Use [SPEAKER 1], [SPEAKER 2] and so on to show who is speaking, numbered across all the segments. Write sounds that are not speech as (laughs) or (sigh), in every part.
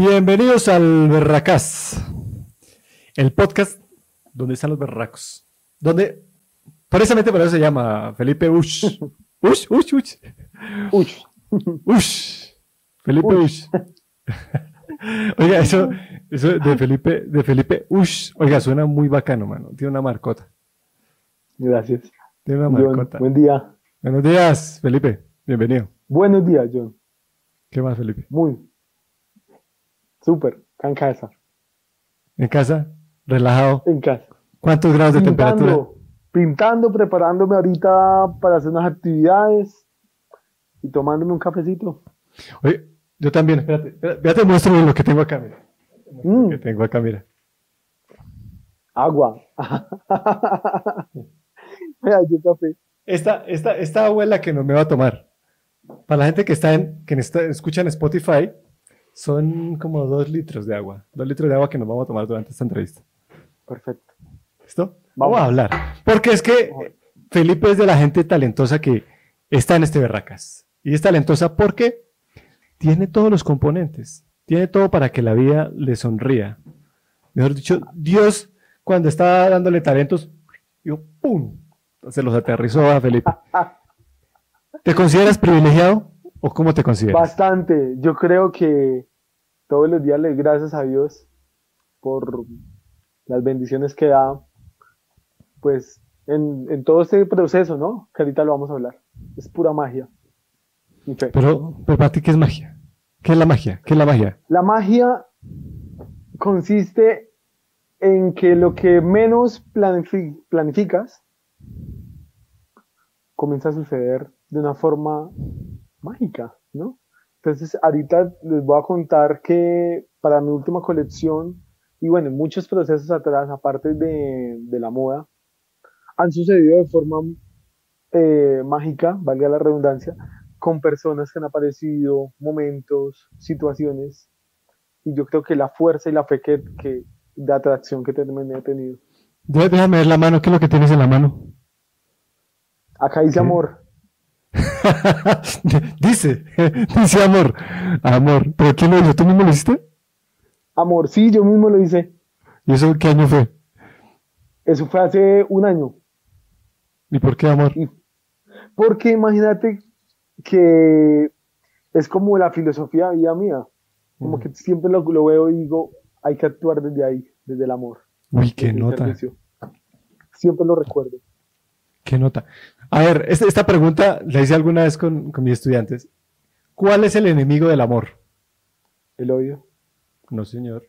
[SPEAKER 1] Bienvenidos al Berracás, el podcast donde están los berracos. Donde, precisamente por eso se llama Felipe Ush. (laughs) Ush, Ush, Ush.
[SPEAKER 2] Ush. (laughs)
[SPEAKER 1] Ush. Felipe Ush. (laughs) Oiga, eso, eso de Felipe, de Felipe Ush, oiga, suena muy bacano, mano. Tiene una marcota.
[SPEAKER 2] Gracias.
[SPEAKER 1] Tiene una
[SPEAKER 2] John,
[SPEAKER 1] marcota.
[SPEAKER 2] buen día.
[SPEAKER 1] Buenos días, Felipe. Bienvenido.
[SPEAKER 2] Buenos días, John.
[SPEAKER 1] ¿Qué más, Felipe?
[SPEAKER 2] Muy. Súper. En casa.
[SPEAKER 1] ¿En casa? ¿Relajado?
[SPEAKER 2] En casa.
[SPEAKER 1] ¿Cuántos grados de temperatura?
[SPEAKER 2] Pintando. Preparándome ahorita para hacer unas actividades y tomándome un cafecito.
[SPEAKER 1] Oye, yo también, espérate, espérate, ya te muestro lo que tengo acá, mira.
[SPEAKER 2] Mm,
[SPEAKER 1] Que tengo acá, mira.
[SPEAKER 2] agua. (laughs) Mira, yo café.
[SPEAKER 1] Esta, esta, esta abuela que no me va a tomar. Para la gente que está en, que está, escucha en Spotify, son como dos litros de agua. Dos litros de agua que nos vamos a tomar durante esta entrevista.
[SPEAKER 2] Perfecto.
[SPEAKER 1] ¿Listo? Vamos,
[SPEAKER 2] Vamos.
[SPEAKER 1] a hablar. Porque es que Felipe es de la gente talentosa que está en este Berracas. Y es talentosa porque tiene todos los componentes. Tiene todo para que la vida le sonría. Mejor dicho, Dios, cuando estaba dándole talentos, yo, ¡pum! Se los aterrizó a Felipe. (laughs) ¿Te consideras privilegiado o cómo te consideras?
[SPEAKER 2] Bastante. Yo creo que todos los días le doy gracias a Dios por las bendiciones que da, pues, en, en todo este proceso, ¿no? Que ahorita lo vamos a hablar. Es pura magia.
[SPEAKER 1] Pero, pero para ti, ¿qué es magia? ¿Qué es la magia? ¿Qué es la magia?
[SPEAKER 2] La magia consiste en que lo que menos planifi- planificas comienza a suceder de una forma mágica, ¿no? Entonces, ahorita les voy a contar que para mi última colección, y bueno, muchos procesos atrás, aparte de, de la moda, han sucedido de forma eh, mágica, valga la redundancia, con personas que han aparecido, momentos, situaciones, y yo creo que la fuerza y la fe que, que de atracción que también he tenido.
[SPEAKER 1] Dé- Déjame ver la mano. ¿Qué es lo que tienes en la mano?
[SPEAKER 2] Acá dice
[SPEAKER 1] ¿Qué?
[SPEAKER 2] amor, (laughs)
[SPEAKER 1] dice, (laughs) dice amor, amor. ¿Pero quién lo hizo? ¿Tú mismo lo hiciste?
[SPEAKER 2] amor, sí, yo mismo lo hice.
[SPEAKER 1] ¿Y eso qué año fue?
[SPEAKER 2] Eso fue hace un año.
[SPEAKER 1] ¿Y por qué amor?
[SPEAKER 2] Porque imagínate que es como la filosofía de vida mía. Como que siempre lo, lo veo y digo, hay que actuar desde ahí, desde el amor.
[SPEAKER 1] Uy, qué nota,
[SPEAKER 2] servicio. Siempre lo recuerdo.
[SPEAKER 1] Qué nota. A ver, esta, esta pregunta la hice alguna vez con, con mis estudiantes. ¿Cuál es el enemigo del amor?
[SPEAKER 2] El odio.
[SPEAKER 1] No, señor.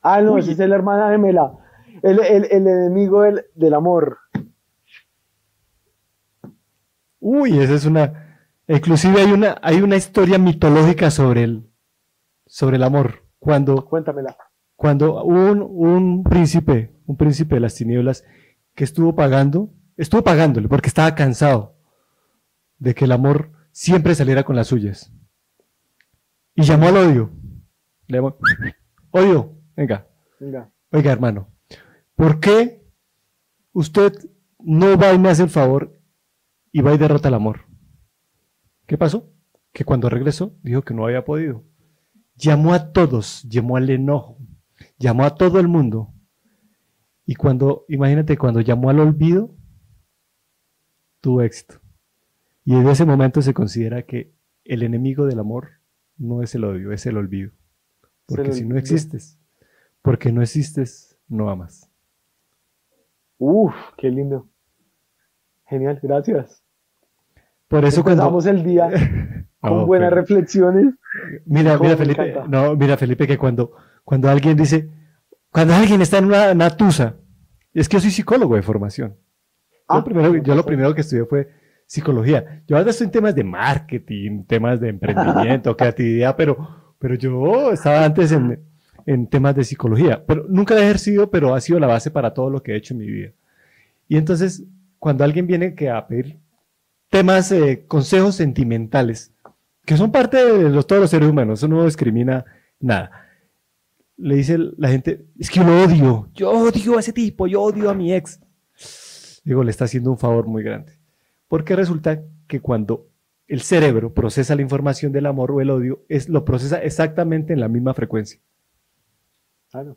[SPEAKER 2] Ah, no, esa es la hermana gemela. El, el, el enemigo del, del amor.
[SPEAKER 1] Uy, esa es una... Inclusive hay una, hay una historia mitológica sobre el, sobre el amor. Cuando,
[SPEAKER 2] Cuéntamela.
[SPEAKER 1] cuando un, un príncipe, un príncipe de las tinieblas, que estuvo pagando, estuvo pagándole porque estaba cansado de que el amor siempre saliera con las suyas. Y llamó al odio. Le llamó, odio, venga,
[SPEAKER 2] Venga.
[SPEAKER 1] oiga hermano, ¿por qué usted no va y me hace el favor y va y derrota el amor? ¿Qué pasó? Que cuando regresó dijo que no había podido. Llamó a todos, llamó al enojo, llamó a todo el mundo. Y cuando, imagínate, cuando llamó al olvido, tuvo éxito. Y desde ese momento se considera que el enemigo del amor no es el odio, es el olvido.
[SPEAKER 2] El
[SPEAKER 1] Porque si no existes, porque no existes, no amas.
[SPEAKER 2] Uf, qué lindo. Genial, gracias.
[SPEAKER 1] Por eso cuando...
[SPEAKER 2] Empezamos el día (laughs) con
[SPEAKER 1] No,
[SPEAKER 2] buenas
[SPEAKER 1] pero-
[SPEAKER 2] reflexiones.
[SPEAKER 1] Mira,
[SPEAKER 2] ¿Cómo
[SPEAKER 1] mira, Felipe, no, mira, Felipe, que cuando, cuando alguien dice, cuando alguien está en una, una tusa, es que yo soy psicólogo de formación. Yo,
[SPEAKER 2] Ah,
[SPEAKER 1] lo primero, yo lo primero que estudié fue psicología. Yo ahora estoy en temas de marketing, temas de emprendimiento, (laughs) creatividad, pero, pero yo estaba antes en, en temas de psicología. Pero nunca he ejercido, pero ha sido la base para todo lo que he hecho en mi vida. Y entonces, cuando alguien viene que a pedir temas, eh, consejos sentimentales, que son parte de los, todos los seres humanos, eso no discrimina nada. Le dice la gente, es que yo lo odio, yo odio a ese tipo, yo odio a mi ex. Digo, le está haciendo un favor muy grande. Porque resulta que cuando el cerebro procesa la información del amor o el odio, es, lo procesa exactamente en la misma frecuencia.
[SPEAKER 2] Claro.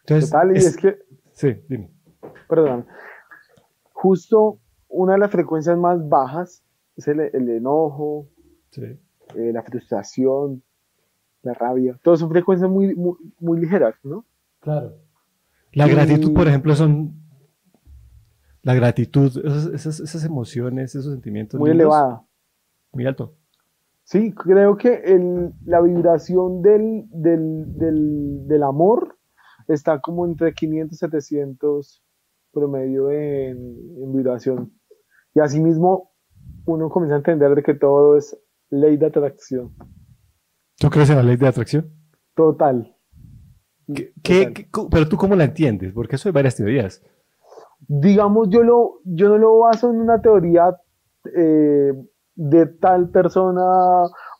[SPEAKER 1] Entonces,
[SPEAKER 2] Total, y es, que,
[SPEAKER 1] Sí, dime.
[SPEAKER 2] perdón, justo una de las frecuencias más bajas es el, el enojo,
[SPEAKER 1] Sí.
[SPEAKER 2] eh, la frustración, la rabia. Todas son frecuencias muy, muy, muy ligeras, ¿no?
[SPEAKER 1] Claro. La
[SPEAKER 2] Y-
[SPEAKER 1] gratitud, por ejemplo, son. La gratitud, esas, esas, esas emociones, esos sentimientos.
[SPEAKER 2] Muy
[SPEAKER 1] lindos,
[SPEAKER 2] elevada.
[SPEAKER 1] Muy alto.
[SPEAKER 2] Sí, creo que el, la vibración del, del, del, del amor está como entre 500 y 700 promedio en, en vibración. Y asimismo, uno comienza a entender de que todo es ley de atracción.
[SPEAKER 1] ¿Tú crees en la ley de atracción?
[SPEAKER 2] Total.
[SPEAKER 1] ¿Qué,
[SPEAKER 2] Total.
[SPEAKER 1] pero tú cómo la entiendes? Porque eso hay varias teorías.
[SPEAKER 2] Digamos, yo, lo, yo no lo baso en una teoría eh, de tal persona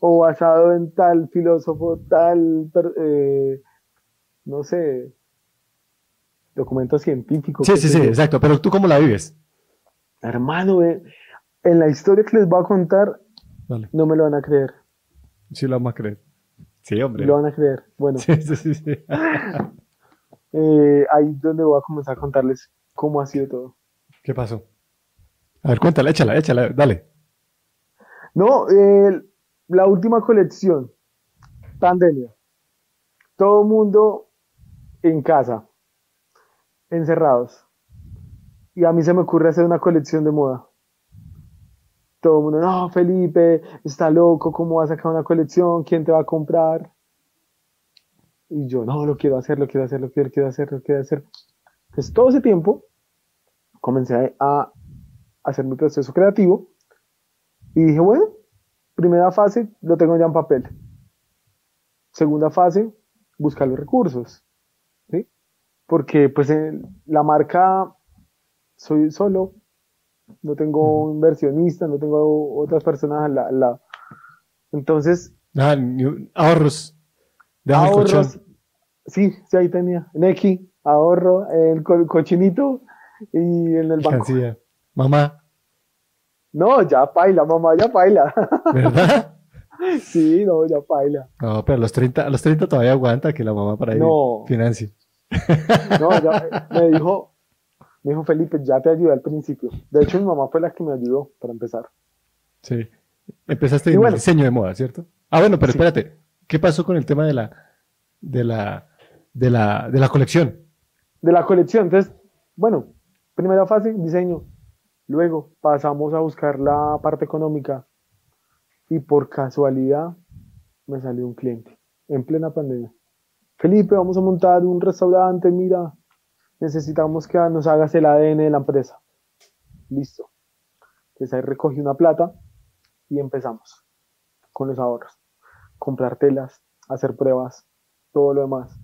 [SPEAKER 2] o basado en tal filósofo, tal, eh, no sé, documento científico.
[SPEAKER 1] Sí, sí, sí, exacto. Pero tú cómo la vives.
[SPEAKER 2] Hermano, eh, en la historia que les voy a contar, no me lo van a creer.
[SPEAKER 1] Sí, lo vamos a creer. Sí, hombre.
[SPEAKER 2] Lo van a creer. Bueno,
[SPEAKER 1] Sí, sí, sí, sí. (laughs)
[SPEAKER 2] eh, ahí es donde voy a comenzar a contarles cómo ha sido todo.
[SPEAKER 1] ¿Qué pasó? A ver, cuéntala, échala, échala, dale.
[SPEAKER 2] No, eh, la última colección, pandemia. Todo mundo en casa, encerrados. Y a mí se me ocurre hacer una colección de moda. Todo el mundo, no, Felipe, está loco, ¿cómo va a sacar una colección? ¿Quién te va a comprar? Y yo, no, lo quiero hacer, lo quiero hacer, lo quiero, quiero hacer, lo quiero hacer. Entonces, todo ese tiempo comencé a hacer mi proceso creativo y dije, bueno, primera fase lo tengo ya en papel. Segunda fase, buscar los recursos. ¿sí? Porque pues en la marca soy solo, no tengo inversionistas, no tengo otras personas al la- al lado. Entonces,
[SPEAKER 1] Ah, ahorros. Déjame
[SPEAKER 2] ahorros, sí, sí, ahí tenía. Neki, ahorro, el co- cochinito y en el banco.
[SPEAKER 1] Mamá,
[SPEAKER 2] No, ya paila, mamá, ya paila. (laughs)
[SPEAKER 1] ¿verdad?
[SPEAKER 2] sí, no, ya paila.
[SPEAKER 1] No, pero a los 30, a los 30 todavía aguanta que la mamá para ahí
[SPEAKER 2] No.
[SPEAKER 1] financie.
[SPEAKER 2] No, ya, (laughs) me dijo, me dijo Felipe, ya te ayudé al principio. De hecho, mi mamá fue la que me ayudó para empezar.
[SPEAKER 1] Sí. Empezaste en
[SPEAKER 2] bueno.
[SPEAKER 1] el diseño de moda, ¿cierto? Ah, bueno, pero
[SPEAKER 2] Sí.
[SPEAKER 1] espérate. ¿Qué pasó con el tema de la, de la, de la, de la colección?
[SPEAKER 2] De la colección, entonces, bueno, primera fase, diseño. Luego pasamos a buscar la parte económica y por casualidad me salió un cliente en plena pandemia. Felipe, vamos a montar un restaurante, mira, necesitamos que nos hagas el ADN de la empresa. Listo. Entonces ahí recogí una plata y empezamos con los ahorros. Comprar telas, hacer pruebas, todo lo demás.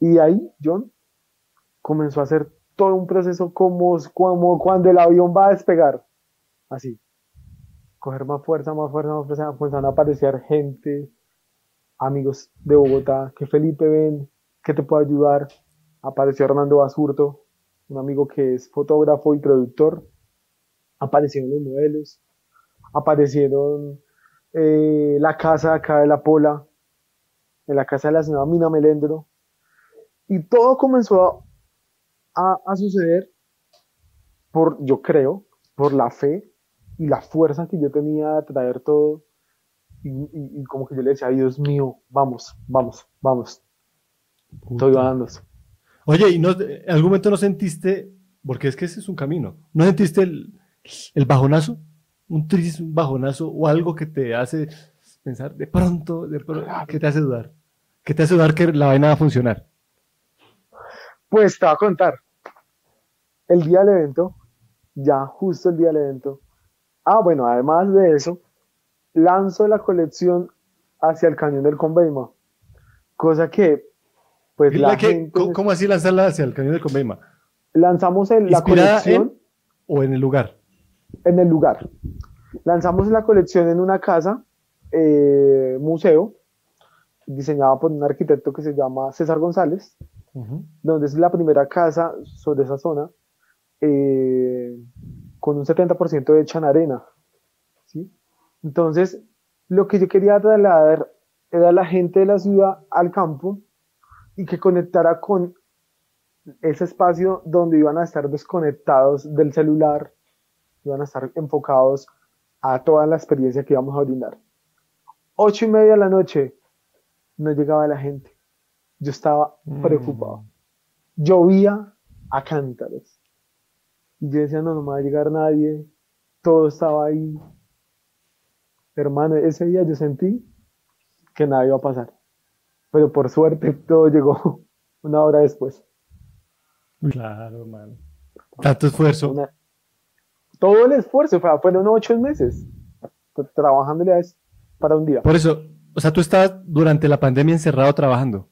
[SPEAKER 2] Y ahí, John comenzó a hacer todo un proceso como, cuando el avión va a despegar. Así. Coger más fuerza, más fuerza, más fuerza. Comenzaron a aparecer gente, amigos de Bogotá, que Felipe ven, que te puede ayudar. Apareció Hernando Basurto, un amigo que es fotógrafo y productor. Aparecieron los modelos. Aparecieron eh, la casa acá de la Pola, en la casa de la señora Mina Melendro. Y todo comenzó a, a suceder por, yo creo, por la fe y la fuerza que yo tenía de traer todo. Y, y- y como que yo le decía, "Ay, Dios mío, vamos, vamos, vamos, estoy
[SPEAKER 1] Puta.
[SPEAKER 2] dando.
[SPEAKER 1] Oye, ¿y no, en algún momento no sentiste, porque es que ese es un camino, ¿no sentiste el, el bajonazo? Un triste un bajonazo o algo que te hace pensar de pronto, de pronto, que te hace dudar, que te hace dudar que la vaina va a funcionar.
[SPEAKER 2] Pues te voy a contar. El día del evento, ya justo el día del evento. Ah, bueno, además de eso, lanzo la colección hacia el cañón del Conveima. Cosa que, pues la
[SPEAKER 1] ¿La que-
[SPEAKER 2] gente-
[SPEAKER 1] ¿cómo, así lanzarla hacia el cañón de Conveima?
[SPEAKER 2] lanzamos la
[SPEAKER 1] ¿Inspirada
[SPEAKER 2] colección
[SPEAKER 1] en o en el lugar?
[SPEAKER 2] en el lugar. Lanzamos la colección en una casa, eh, museo, diseñada por un arquitecto que se llama César González, donde es la primera casa sobre esa zona, eh, con un 70% hecha en arena. ¿sí? Entonces, lo que yo quería trasladar era la gente de la ciudad al campo y que conectara con ese espacio donde iban a estar desconectados del celular, iban a estar enfocados a toda la experiencia que íbamos a brindar. Ocho y media de la noche, no llegaba la gente. Yo estaba
[SPEAKER 1] Mm.
[SPEAKER 2] preocupado. Llovía a cántaros. Y yo decía, no, no me va a llegar nadie. Todo estaba ahí. Hermano, ese día yo sentí que nada iba a pasar. Pero por suerte todo llegó (laughs) una hora después.
[SPEAKER 1] Claro, man. Tanto esfuerzo.
[SPEAKER 2] Una- todo el esfuerzo, fue- fueron ocho meses tra- trabajándole a eso para un día.
[SPEAKER 1] Por eso, o sea, tú estabas durante la pandemia encerrado trabajando.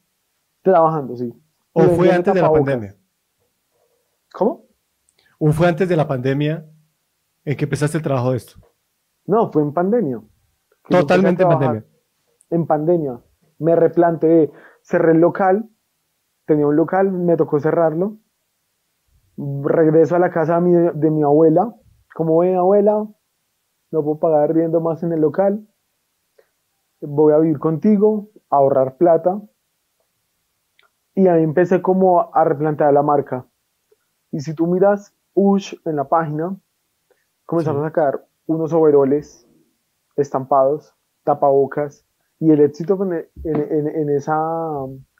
[SPEAKER 2] Trabajando, sí.
[SPEAKER 1] ¿O fue antes de la pandemia?
[SPEAKER 2] ¿Cómo?
[SPEAKER 1] ¿O fue antes de la pandemia en que empezaste el trabajo de esto?
[SPEAKER 2] No, fue en pandemia.
[SPEAKER 1] Totalmente en pandemia.
[SPEAKER 2] En pandemia. Me replanteé, cerré el local, tenía un local, me tocó cerrarlo. Regreso a la casa de mi, de mi abuela. Como ven, abuela, no puedo pagar riendo más en el local. Voy a vivir contigo, a ahorrar plata. Y ahí empecé como a replantear la marca. Y si tú miras Ush en la página, comenzamos
[SPEAKER 1] Sí.
[SPEAKER 2] a sacar unos overoles estampados, tapabocas, y el éxito en, en- en- en esa,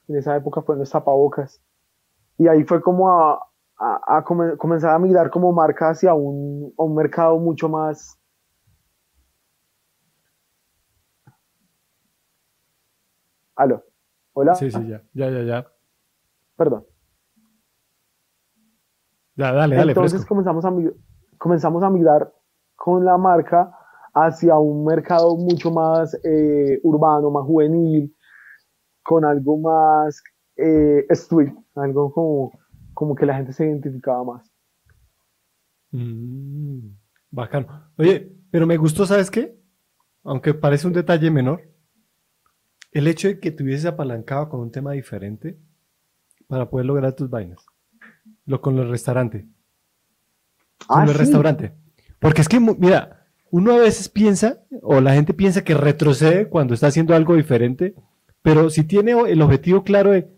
[SPEAKER 2] en esa época fueron los tapabocas. Y ahí fue como a, a- a come- comenzar a mirar como marca hacia un, un mercado mucho más... Aló, hola,
[SPEAKER 1] Sí, sí, ya, ya, ya, ya.
[SPEAKER 2] Perdón.
[SPEAKER 1] Ya, dale, dale,
[SPEAKER 2] Entonces
[SPEAKER 1] fresco.
[SPEAKER 2] comenzamos a, comenzamos a mirar con la marca hacia un mercado mucho más eh, urbano, más juvenil, con algo más eh, street, algo como, como que la gente se identificaba más.
[SPEAKER 1] Mm, bacano. Oye, pero me gustó, ¿sabes qué? Aunque parece un detalle menor, el hecho de que te hubieses apalancado con un tema diferente para poder lograr tus vainas. Lo con el restaurante. Con
[SPEAKER 2] Ah,
[SPEAKER 1] el
[SPEAKER 2] sí.
[SPEAKER 1] restaurante. Porque es que, mira, uno a veces piensa, o la gente piensa que retrocede cuando está haciendo algo diferente, pero si tiene el objetivo claro de,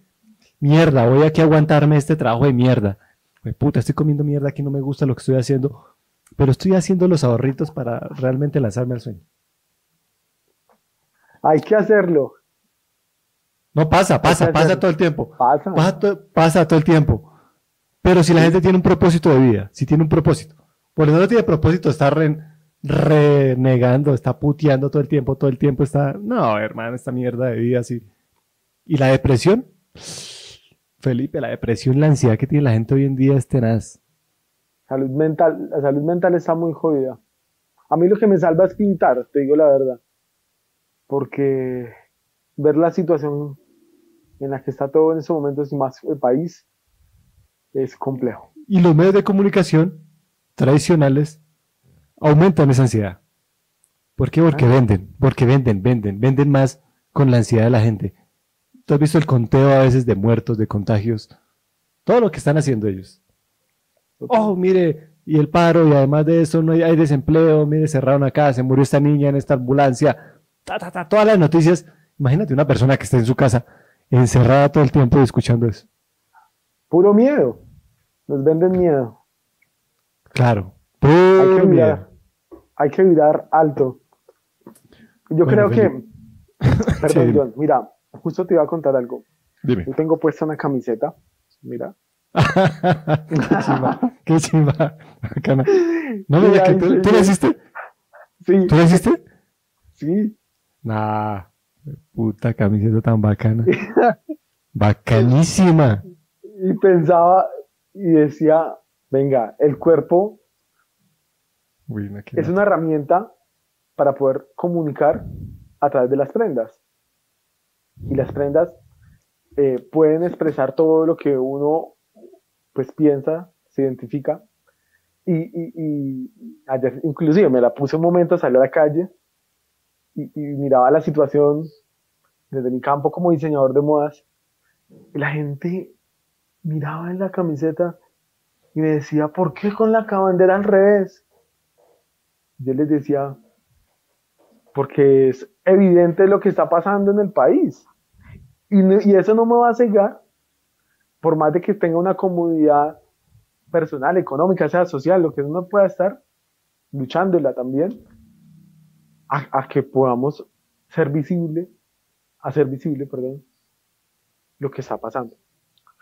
[SPEAKER 1] mierda, voy aquí a aguantarme este trabajo de mierda. Pues, puta, estoy comiendo mierda, aquí no me gusta lo que estoy haciendo, pero estoy haciendo los ahorritos para realmente lanzarme al sueño.
[SPEAKER 2] Hay que hacerlo.
[SPEAKER 1] No pasa, pasa,
[SPEAKER 2] que
[SPEAKER 1] pasa
[SPEAKER 2] hacerlo.
[SPEAKER 1] todo el tiempo.
[SPEAKER 2] Pasa.
[SPEAKER 1] Pasa, to- pasa todo el tiempo. Pero si la gente tiene un propósito de vida, si tiene un propósito, por eso no tiene propósito, está re- renegando, está puteando todo el tiempo, todo el tiempo está, no, hermano, esta mierda de vida así. ¿Y la depresión? Felipe, la depresión, la ansiedad que tiene la gente hoy en día es tenaz.
[SPEAKER 2] Salud mental, la salud mental está muy jodida. A mí lo que me salva es pintar, te digo la verdad. Porque ver la situación en la que está todo en estos momentos y más el país es complejo.
[SPEAKER 1] Y los medios de comunicación tradicionales aumentan esa ansiedad. ¿Por qué? Porque
[SPEAKER 2] Ah.
[SPEAKER 1] venden, porque venden, venden, venden más con la ansiedad de la gente. ¿Tú has visto el conteo a veces de muertos, de contagios? Todo lo que están haciendo ellos. Oh, mire, y el paro, y además de eso no hay, hay desempleo, mire, cerraron acá, se murió esta niña en esta ambulancia, ta, ta, ta, todas las noticias. Imagínate una persona que está en su casa encerrada todo el tiempo y escuchando eso.
[SPEAKER 2] Puro miedo. Nos venden miedo.
[SPEAKER 1] Claro.
[SPEAKER 2] Hay que
[SPEAKER 1] miedo.
[SPEAKER 2] mirar, hay que mirar alto. Yo
[SPEAKER 1] Bueno,
[SPEAKER 2] creo que, (laughs) perdón,
[SPEAKER 1] Sí.
[SPEAKER 2] John, mira, justo te iba a contar algo.
[SPEAKER 1] Dime.
[SPEAKER 2] Yo tengo puesta una camiseta, mira. (laughs)
[SPEAKER 1] qué chimba, qué chimba. Bacana. No me digas que tú,
[SPEAKER 2] sí,
[SPEAKER 1] ¿tú la hiciste.
[SPEAKER 2] Sí,
[SPEAKER 1] ¿Tú la hiciste?
[SPEAKER 2] sí.
[SPEAKER 1] Nah, puta camiseta tan bacana. (laughs) Bacanísima.
[SPEAKER 2] Y pensaba y decía, venga, el cuerpo
[SPEAKER 1] Uy, no, qué
[SPEAKER 2] es una herramienta para poder comunicar a través de las prendas. Y las prendas eh, pueden expresar todo lo que uno pues piensa, se identifica. Y, y- y ayer inclusive me la puse un momento, salí a la calle y, miraba la situación desde mi campo como diseñador de modas. La gente miraba en la camiseta y me decía, ¿por qué con la bandera al revés? Yo les decía, porque es evidente lo que está pasando en el país. Y, y eso no me va a cegar, por más de que tenga una comodidad personal, económica, sea social, lo que uno pueda estar luchándola también, a, que podamos ser visible, hacer visible, perdón, lo que está pasando.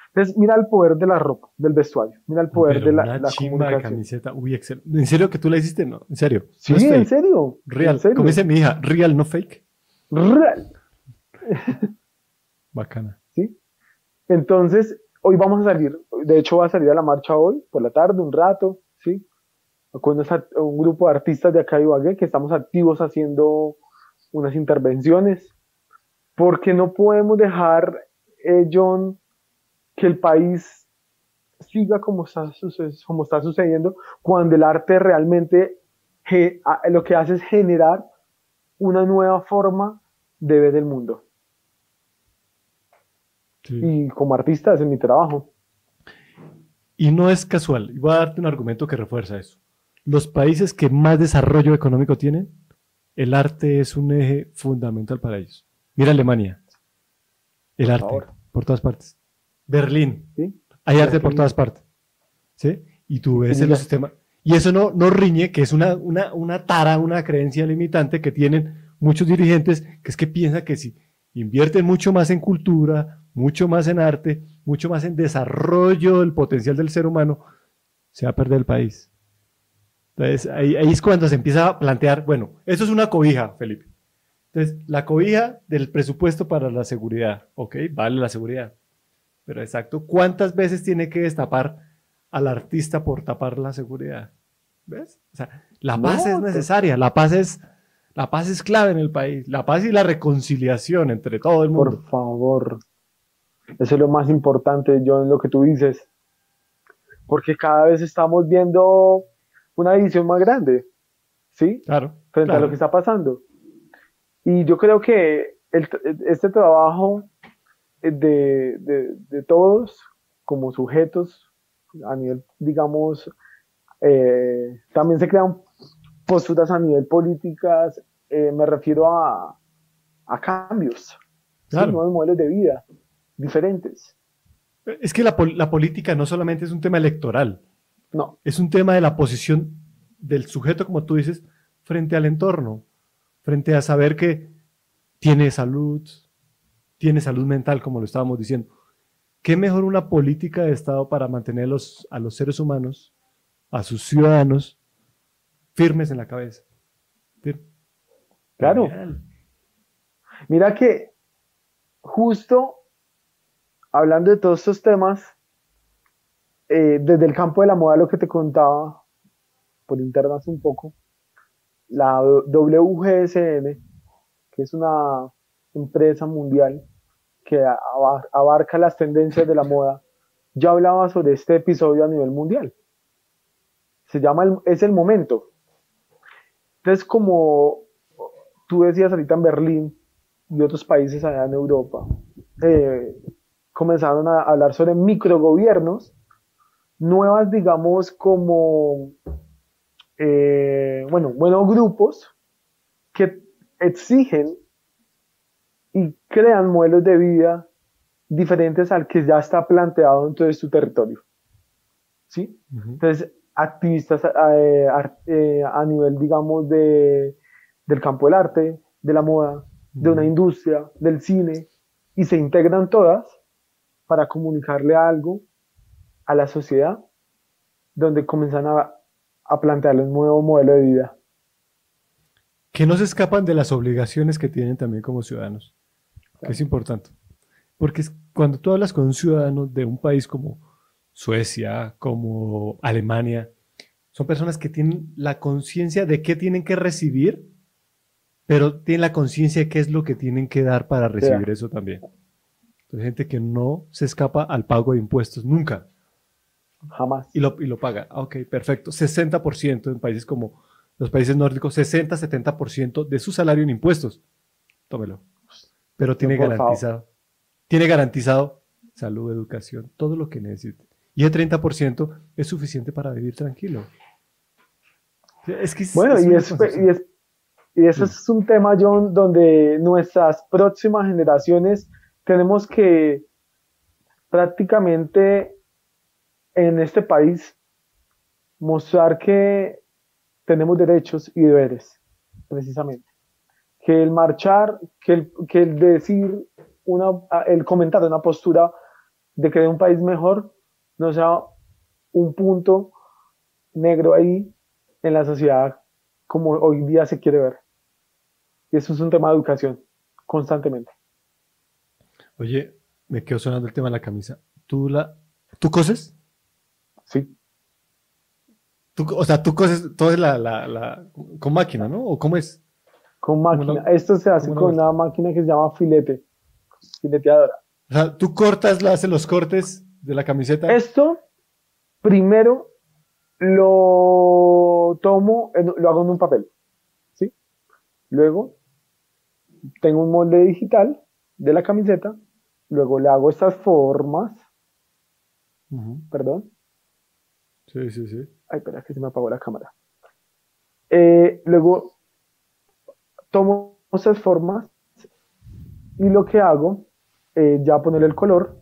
[SPEAKER 2] Entonces, mira el poder de la ropa, del vestuario, mira el poder de la,
[SPEAKER 1] una
[SPEAKER 2] la
[SPEAKER 1] chimba de camiseta, uy, excelente. ¿En serio que tú la hiciste? No, en serio.
[SPEAKER 2] Sí,
[SPEAKER 1] No
[SPEAKER 2] en serio.
[SPEAKER 1] Real.
[SPEAKER 2] en serio.
[SPEAKER 1] Como dice mi hija, real, no fake.
[SPEAKER 2] Real. (laughs)
[SPEAKER 1] Bacana.
[SPEAKER 2] ¿sí? Entonces, hoy vamos a salir, de hecho va a salir a la marcha hoy, por la tarde, un rato, ¿sí? Con un grupo de artistas de acá de Ibagué que estamos activos haciendo unas intervenciones, porque no podemos dejar, eh, John, que el país siga como está, como está sucediendo, cuando el arte realmente ge- lo que hace es generar una nueva forma de ver el mundo.
[SPEAKER 1] Sí.
[SPEAKER 2] Y como artista ese es mi trabajo.
[SPEAKER 1] Y no es casual. Y voy a darte un argumento que refuerza eso. Los países que más desarrollo económico tienen, el arte es un eje fundamental para ellos. Mira Alemania. El
[SPEAKER 2] Por
[SPEAKER 1] arte,
[SPEAKER 2] favor.
[SPEAKER 1] por todas partes. Berlín,
[SPEAKER 2] ¿sí?
[SPEAKER 1] hay arte por todas partes. ¿Sí? Y tú ves el sistema. Y eso no, no riñe, que es una, una, una tara, una creencia limitante que tienen muchos dirigentes, que es que piensan que si invierten mucho más en cultura, mucho más en arte, mucho más en desarrollo del potencial del ser humano, se va a perder el país. Entonces, ahí, ahí es cuando se empieza a plantear, bueno, eso es una cobija, Felipe. Entonces, la cobija del presupuesto para la seguridad, ok, vale la seguridad. Pero exacto, ¿cuántas veces tiene que destapar al artista por tapar la seguridad? ¿Ves? O sea, la
[SPEAKER 2] No,
[SPEAKER 1] paz es necesaria, la paz es, la paz es clave en el país, la paz y la reconciliación entre todo el mundo.
[SPEAKER 2] Por favor. Eso es lo más importante, John, lo que tú dices. Porque cada vez estamos viendo una división más grande, ¿sí?
[SPEAKER 1] Claro.
[SPEAKER 2] Frente a lo que está pasando. Y yo creo que el- este trabajo de, de- de todos como sujetos a nivel, digamos, eh, también se crean posturas a nivel políticas, eh, me refiero a, a cambios, nuevos modelos de vida diferentes.
[SPEAKER 1] Es que la, pol- la política no solamente es un tema electoral,
[SPEAKER 2] No,
[SPEAKER 1] es un tema de la posición del sujeto, como tú dices, frente al entorno, frente a saber que tiene salud, tiene salud mental, como lo estábamos diciendo. ¿Qué mejor una política de Estado para mantener los- a los seres humanos, a sus ciudadanos, firmes en la cabeza?
[SPEAKER 2] Claro. Mira que justo hablando de todos estos temas, eh, desde el campo de la moda, lo que te contaba por interno hace un poco, la WGSN, que es una empresa mundial que aba- abarca las tendencias de la moda, ya hablaba sobre este episodio a nivel mundial. Se llama el- Es el momento. Entonces, como tú decías ahorita en Berlín y otros países allá en Europa, eh, comenzaron a hablar sobre microgobiernos, nuevas, digamos, como, eh, bueno, buenos grupos que exigen y crean modelos de vida diferentes al que ya está planteado en todo su territorio. ¿Sí? Entonces, activistas eh, eh, a nivel, digamos, de, del campo del arte, de la moda, de una industria, del cine, y se integran todas para comunicarle algo a la sociedad, donde comienzan a, a plantearle un nuevo modelo de vida.
[SPEAKER 1] que no se escapan de las obligaciones que tienen también como ciudadanos, que es importante. Porque cuando tú hablas con un ciudadano de un país como Suecia, como Alemania, son personas que tienen la conciencia de qué tienen que recibir, pero tienen la conciencia de qué es lo que tienen que dar para recibir eso también. Entonces, gente que no se escapa al pago de impuestos nunca
[SPEAKER 2] Jamás.
[SPEAKER 1] y lo, y lo paga. Ah, Ok, perfecto. 60% en países como los países nórdicos, 60-70% de su salario en impuestos. Tómelo. Pero tiene
[SPEAKER 2] favor.
[SPEAKER 1] garantizado. Tiene garantizado salud, educación, todo lo que necesite. Y el 30% es suficiente para vivir tranquilo. Es que
[SPEAKER 2] Bueno,
[SPEAKER 1] es
[SPEAKER 2] y es, y, es, Y eso es un tema, John, donde nuestras próximas generaciones tenemos que prácticamente en este país mostrar que tenemos derechos y deberes, precisamente. Que el marchar, que el, que el decir, una, el comentar una postura de que de un país mejor no sea un punto negro ahí en la sociedad como hoy día se quiere ver. Y eso es un tema de educación, constantemente.
[SPEAKER 1] Oye, me quedo sonando el tema de la camisa. ¿Tú la, tú coses?
[SPEAKER 2] Sí.
[SPEAKER 1] ¿Tú, o sea, tú coses todo es la, la, la, con máquina, ¿no? ¿O cómo es?
[SPEAKER 2] Con máquina. Esto se hace con una máquina que se llama filete, fileteadora.
[SPEAKER 1] O sea, tú cortas, le haces los cortes de la camiseta.
[SPEAKER 2] Esto, primero, lo tomo, lo hago en un papel, ¿sí? Luego, tengo un molde digital de la camiseta, luego le hago estas formas, perdón.
[SPEAKER 1] Sí, sí, sí.
[SPEAKER 2] Ay, espera, que se me apagó la cámara. Eh, luego, tomo esas formas y lo que hago, eh, ya ponerle el color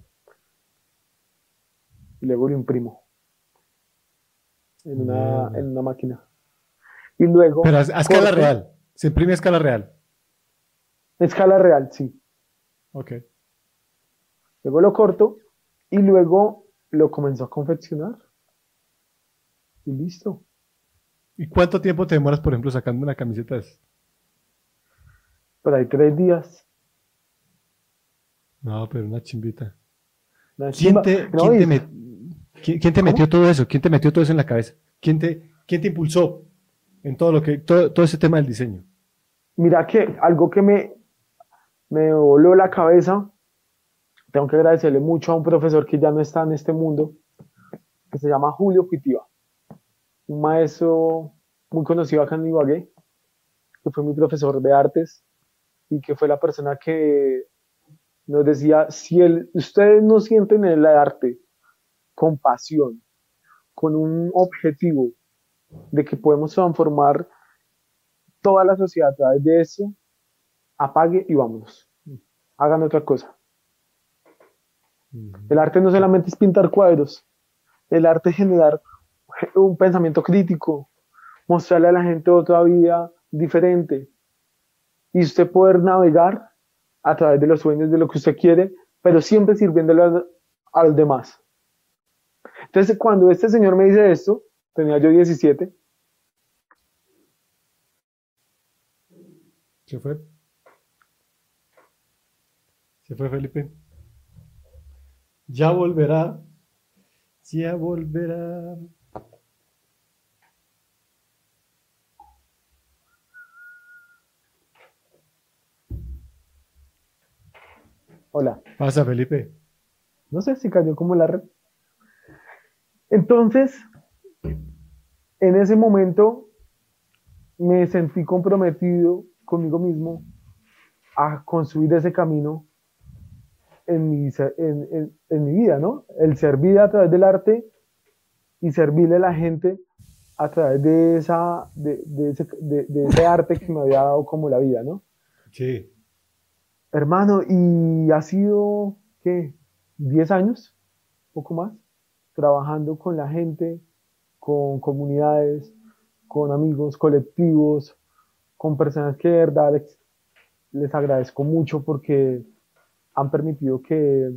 [SPEAKER 2] y luego lo imprimo en una, en una máquina. Y luego.
[SPEAKER 1] Pero a, escala real. Se imprime a escala real.
[SPEAKER 2] Escala real, sí.
[SPEAKER 1] Ok.
[SPEAKER 2] Luego lo corto y luego lo comienzo a confeccionar. Y listo.
[SPEAKER 1] ¿Y cuánto tiempo te demoras, por ejemplo, sacando una camiseta de
[SPEAKER 2] Por ahí tres días.
[SPEAKER 1] No, pero una chimbita. ¿Quién te, ¿quién te, metió todo eso? ¿Quién te metió todo eso en la cabeza? ¿Quién te, quién te impulsó en todo lo que, todo, todo ese tema del diseño?
[SPEAKER 2] Mira que algo que me, me voló la cabeza, tengo que agradecerle mucho a un profesor que ya no está en este mundo, que se llama Julio Pitiva, un maestro muy conocido acá en Ibagué, que fue mi profesor de artes y que fue la persona que nos decía, si el, ustedes no sienten en el arte con pasión, con un objetivo de que podemos transformar toda la sociedad a través de eso, apague y vámonos. Hagan otra cosa. El arte no solamente es pintar cuadros, el arte es generar un pensamiento crítico, mostrarle a la gente otra vida diferente y usted poder navegar a través de los sueños de lo que usted quiere, pero siempre sirviéndole a, los demás. Entonces, cuando este señor me dice esto, tenía yo 17.
[SPEAKER 1] ¿Se fue? ¿Se fue Felipe? Ya volverá. Ya volverá.
[SPEAKER 2] Hola.
[SPEAKER 1] Pasa, Felipe.
[SPEAKER 2] No sé si cayó como la red. Entonces, en ese momento me sentí comprometido conmigo mismo a construir ese camino en mi, en, mi vida, ¿no? El servir a través del arte y servirle a la gente a través de, esa, de, ese, de, ese, arte que me había dado como la vida, ¿no?
[SPEAKER 1] Sí.
[SPEAKER 2] Hermano, y ha sido, ¿qué? ¿10 años? Poco más. Trabajando con la gente, con comunidades, con amigos, colectivos, con personas que de verdad les, agradezco mucho porque han permitido que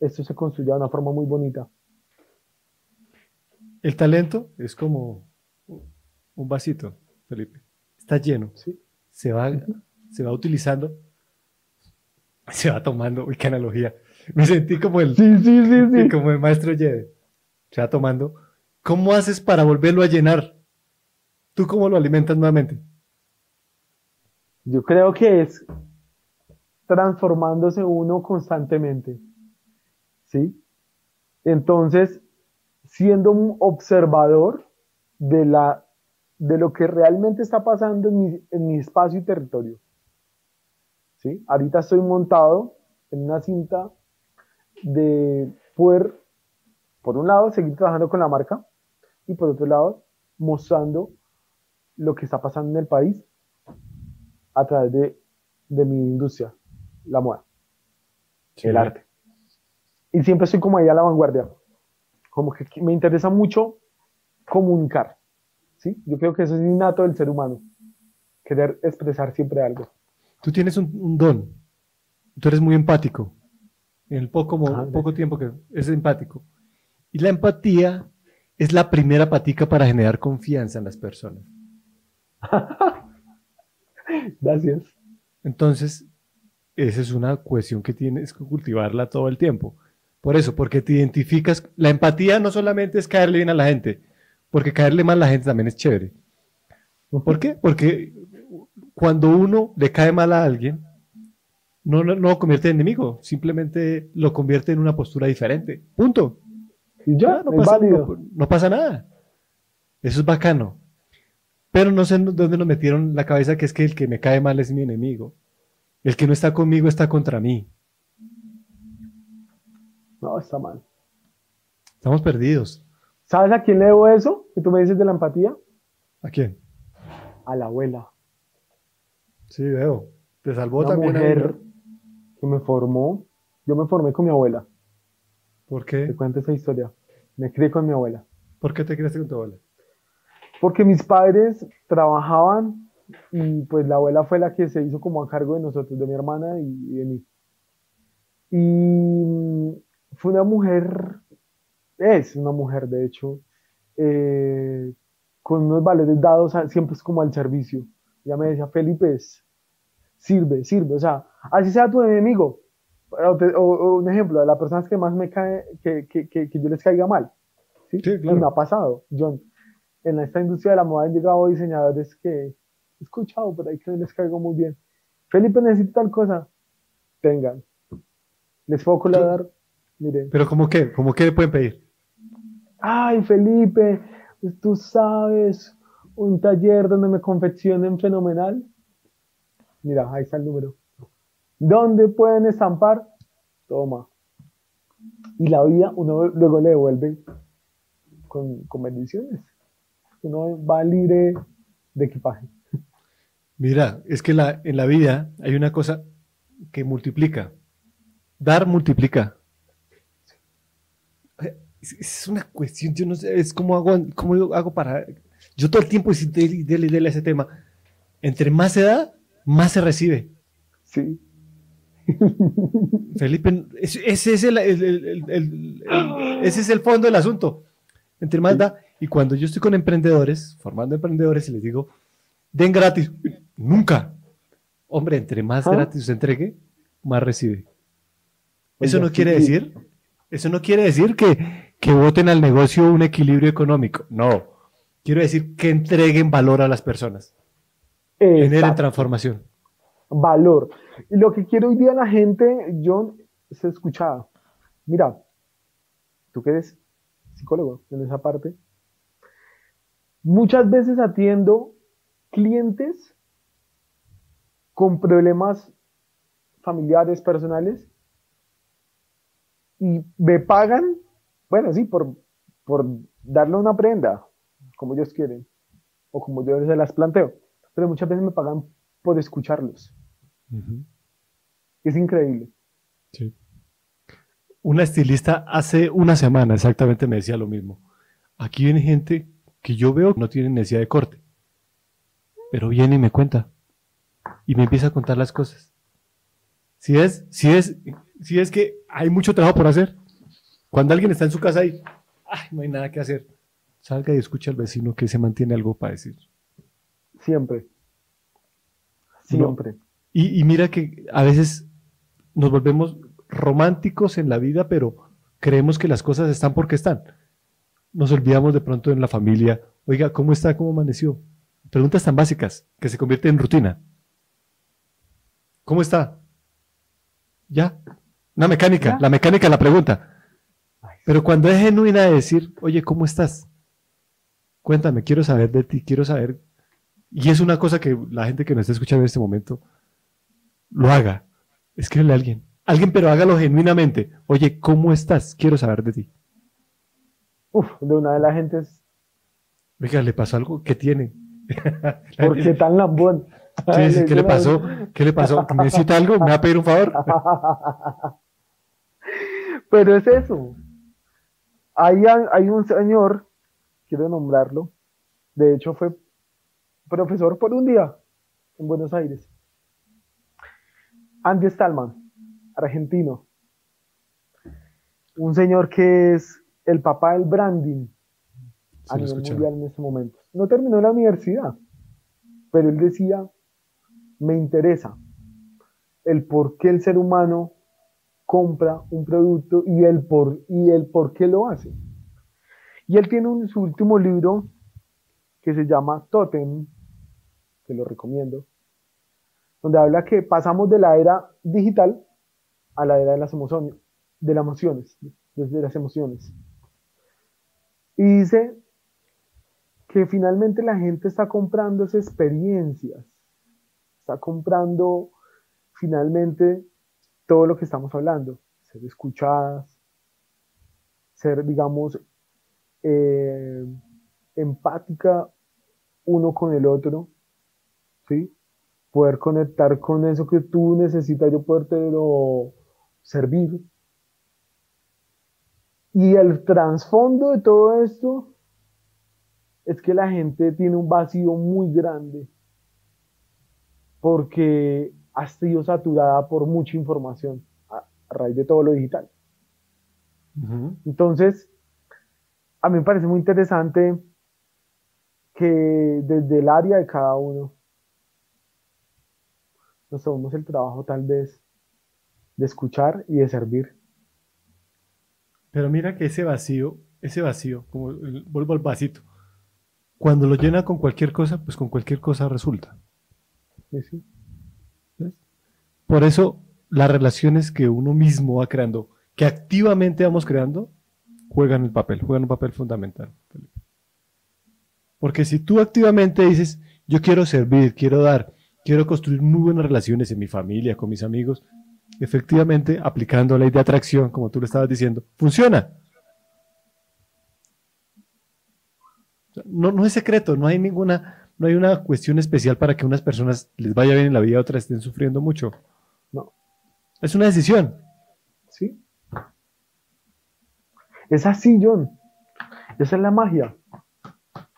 [SPEAKER 2] esto se construya de una forma muy bonita.
[SPEAKER 1] El talento es como un vasito, Felipe. Está lleno.
[SPEAKER 2] ¿Sí?
[SPEAKER 1] Se, va, se va utilizando (laughs) se va tomando, uy, qué analogía. Me sentí como el,
[SPEAKER 2] sí, sí, (laughs) sí,
[SPEAKER 1] como el maestro Jedi. Se va tomando. ¿Cómo haces para volverlo a llenar? ¿Tú cómo lo alimentas nuevamente?
[SPEAKER 2] Yo creo que es transformándose uno constantemente. ¿Sí? Entonces, siendo un observador de, la, de lo que realmente está pasando en mi, en mi espacio y territorio. ¿Sí? Ahorita estoy montado en una cinta de poder, por un lado, seguir trabajando con la marca y por otro lado, mostrando lo que está pasando en el país a través de, de mi industria, la moda, el arte. Y siempre estoy como ahí a la vanguardia. Como que me interesa mucho comunicar. ¿sí? Yo creo que eso es innato del ser humano. Querer expresar siempre algo.
[SPEAKER 1] Tú tienes un, don. Tú eres muy empático. En el poco, poco tiempo que es empático. Y la empatía es la primera patica para generar confianza en las personas. (laughs)
[SPEAKER 2] Gracias.
[SPEAKER 1] Entonces, esa es una cuestión que tienes que cultivarla todo el tiempo. Por eso, porque te identificas, la empatía no solamente es caerle bien a la gente, porque caerle mal a la gente también es chévere. ¿Por qué? Porque cuando uno le cae mal a alguien, no, no, lo convierte en enemigo, simplemente lo convierte en una postura diferente. Punto.
[SPEAKER 2] Y ya, no, pasa,
[SPEAKER 1] no pasa nada. Eso es bacano. Pero no sé dónde nos metieron la cabeza que es que el que me cae mal es mi enemigo. El que no está conmigo está contra mí.
[SPEAKER 2] No, está mal.
[SPEAKER 1] Estamos perdidos.
[SPEAKER 2] ¿Sabes a quién le debo eso? Que tú me dices de la empatía.
[SPEAKER 1] ¿A quién?
[SPEAKER 2] A la abuela.
[SPEAKER 1] Sí, veo. Te salvó
[SPEAKER 2] Una
[SPEAKER 1] también.
[SPEAKER 2] mujer que me formó. Yo me formé con mi abuela.
[SPEAKER 1] ¿Por qué?
[SPEAKER 2] Te cuento esa historia. Me crié con mi abuela.
[SPEAKER 1] ¿Por qué te criaste con tu abuela?
[SPEAKER 2] Porque mis padres trabajaban y pues la abuela fue la que se hizo como a cargo de nosotros, de mi hermana y, de mí. Y fue una mujer, es una mujer de hecho, eh, con unos valores dados siempre es como al servicio. Ella me decía, Felipe, sirve, sirve, o sea, así sea tu enemigo. O, un ejemplo, de las personas que más me cae, que, que, que, yo les caiga mal. ¿sí?
[SPEAKER 1] claro.
[SPEAKER 2] Y me ha pasado, John en esta industria de la moda han llegado diseñadores que he escuchado pero ahí que les caigo muy bien. Felipe necesita tal cosa, tengan. Les puedo colaborar, miren.
[SPEAKER 1] ¿Pero cómo qué? ¿Cómo qué le pueden pedir?
[SPEAKER 2] Ay, Felipe, tú sabes, un taller donde me confeccionen fenomenal. Mira, ahí está el número. ¿Dónde pueden estampar? Toma. Y la vida uno luego le devuelve con, con bendiciones uno va libre de equipaje.
[SPEAKER 1] Mira, es que la, en la vida hay una cosa que multiplica. Dar multiplica. Es, una cuestión, yo no sé, es como hago, cómo hago para... Yo todo el tiempo y dele, dele, a ese tema. Entre más se da, más se recibe.
[SPEAKER 2] Sí. (laughs)
[SPEAKER 1] Felipe, ese, es el, ese es el fondo del asunto. Entre más da, y cuando yo estoy con emprendedores, formando emprendedores, y les digo, den gratis, nunca. Hombre, entre más ¿Ah? gratis se entregue, más recibe. Eso no quiere decir, eso no quiere decir que, que voten al negocio un equilibrio económico. No. Quiero decir que entreguen valor a las personas. Generen transformación.
[SPEAKER 2] Valor. Y lo que quiero hoy día la gente, John, se escuchaba. Mira, tú que eres psicólogo en esa parte, Muchas veces atiendo clientes con problemas familiares, personales, y me pagan, bueno, sí, por, por darle una prenda, como ellos quieren, o como yo se las planteo, pero muchas veces me pagan por escucharlos. Es increíble.
[SPEAKER 1] Sí. Una estilista hace una semana exactamente me decía lo mismo. Aquí viene gente que yo veo no tienen necesidad de corte. Pero viene y me cuenta. Y me empieza a contar las cosas. Si es, si es, si es que hay mucho trabajo por hacer. Cuando alguien está en su casa y ay, no hay nada que hacer, salga y escucha al vecino que se mantiene algo para decir.
[SPEAKER 2] Siempre. Siempre.
[SPEAKER 1] y, y mira que a veces nos volvemos románticos en la vida, pero creemos que las cosas están porque están nos olvidamos de pronto en la familia, oiga, ¿cómo está? ¿Cómo amaneció? Preguntas tan básicas que se convierten en rutina. ¿Cómo está? Ya. Una mecánica, la mecánica la pregunta. Pero cuando es genuina de decir, oye, ¿cómo estás? Cuéntame, quiero saber de ti, quiero saber. Y es una cosa que la gente que nos está escuchando en este momento lo haga. Escríbele a alguien. Alguien, pero hágalo genuinamente. Oye, ¿cómo estás? Quiero saber de ti.
[SPEAKER 2] Uf, de una de las gentes.
[SPEAKER 1] Oiga, ¿le pasó algo? ¿Qué tiene? (laughs)
[SPEAKER 2] ¿Por qué tan lambón?
[SPEAKER 1] Sí, ¿Qué le pasó? ¿Qué le pasó? ¿Necesita algo? ¿Me va a pedir un favor? (laughs)
[SPEAKER 2] Pero es eso. Hay, hay un señor, quiero nombrarlo, de hecho fue profesor por un día en Buenos Aires. Andy Stallman, argentino. Un señor que es el papá del branding a nivel mundial en este momento. No terminó la universidad, pero él decía, me interesa el por qué el ser humano compra un producto y el por, y el por qué lo hace. Y él tiene su último libro que se llama Totem, que lo recomiendo, donde habla que pasamos de la era digital a la era de las emociones, de las emociones, desde las emociones. Y dice que finalmente la gente está comprando esas experiencias, está comprando finalmente todo lo que estamos hablando, ser escuchadas, ser, digamos, eh, empática uno con el otro, ¿sí? Poder conectar con eso que tú necesitas, yo lo servir. Y el trasfondo de todo esto es que la gente tiene un vacío muy grande porque ha sido saturada por mucha información a, raíz de todo lo digital. Entonces, a mí me parece muy interesante que desde el área de cada uno nos tomemos el trabajo tal vez de escuchar y de servir.
[SPEAKER 1] Pero mira que ese vacío, ese vacío, como vuelvo al vasito, cuando lo llena con cualquier cosa, pues con cualquier cosa resulta. Por eso las relaciones que uno mismo va creando, que activamente vamos creando, juegan el papel, juegan un papel fundamental. Porque si tú activamente dices, yo quiero servir, quiero dar, quiero construir muy buenas relaciones en mi familia, con mis amigos, efectivamente, aplicando la ley de atracción, como tú lo estabas diciendo, funciona. No, no es secreto, no hay ninguna, no hay una cuestión especial para que unas personas les vaya bien en la vida y otras estén sufriendo mucho. Es una decisión.
[SPEAKER 2] Sí. Es así, John. Esa es la magia.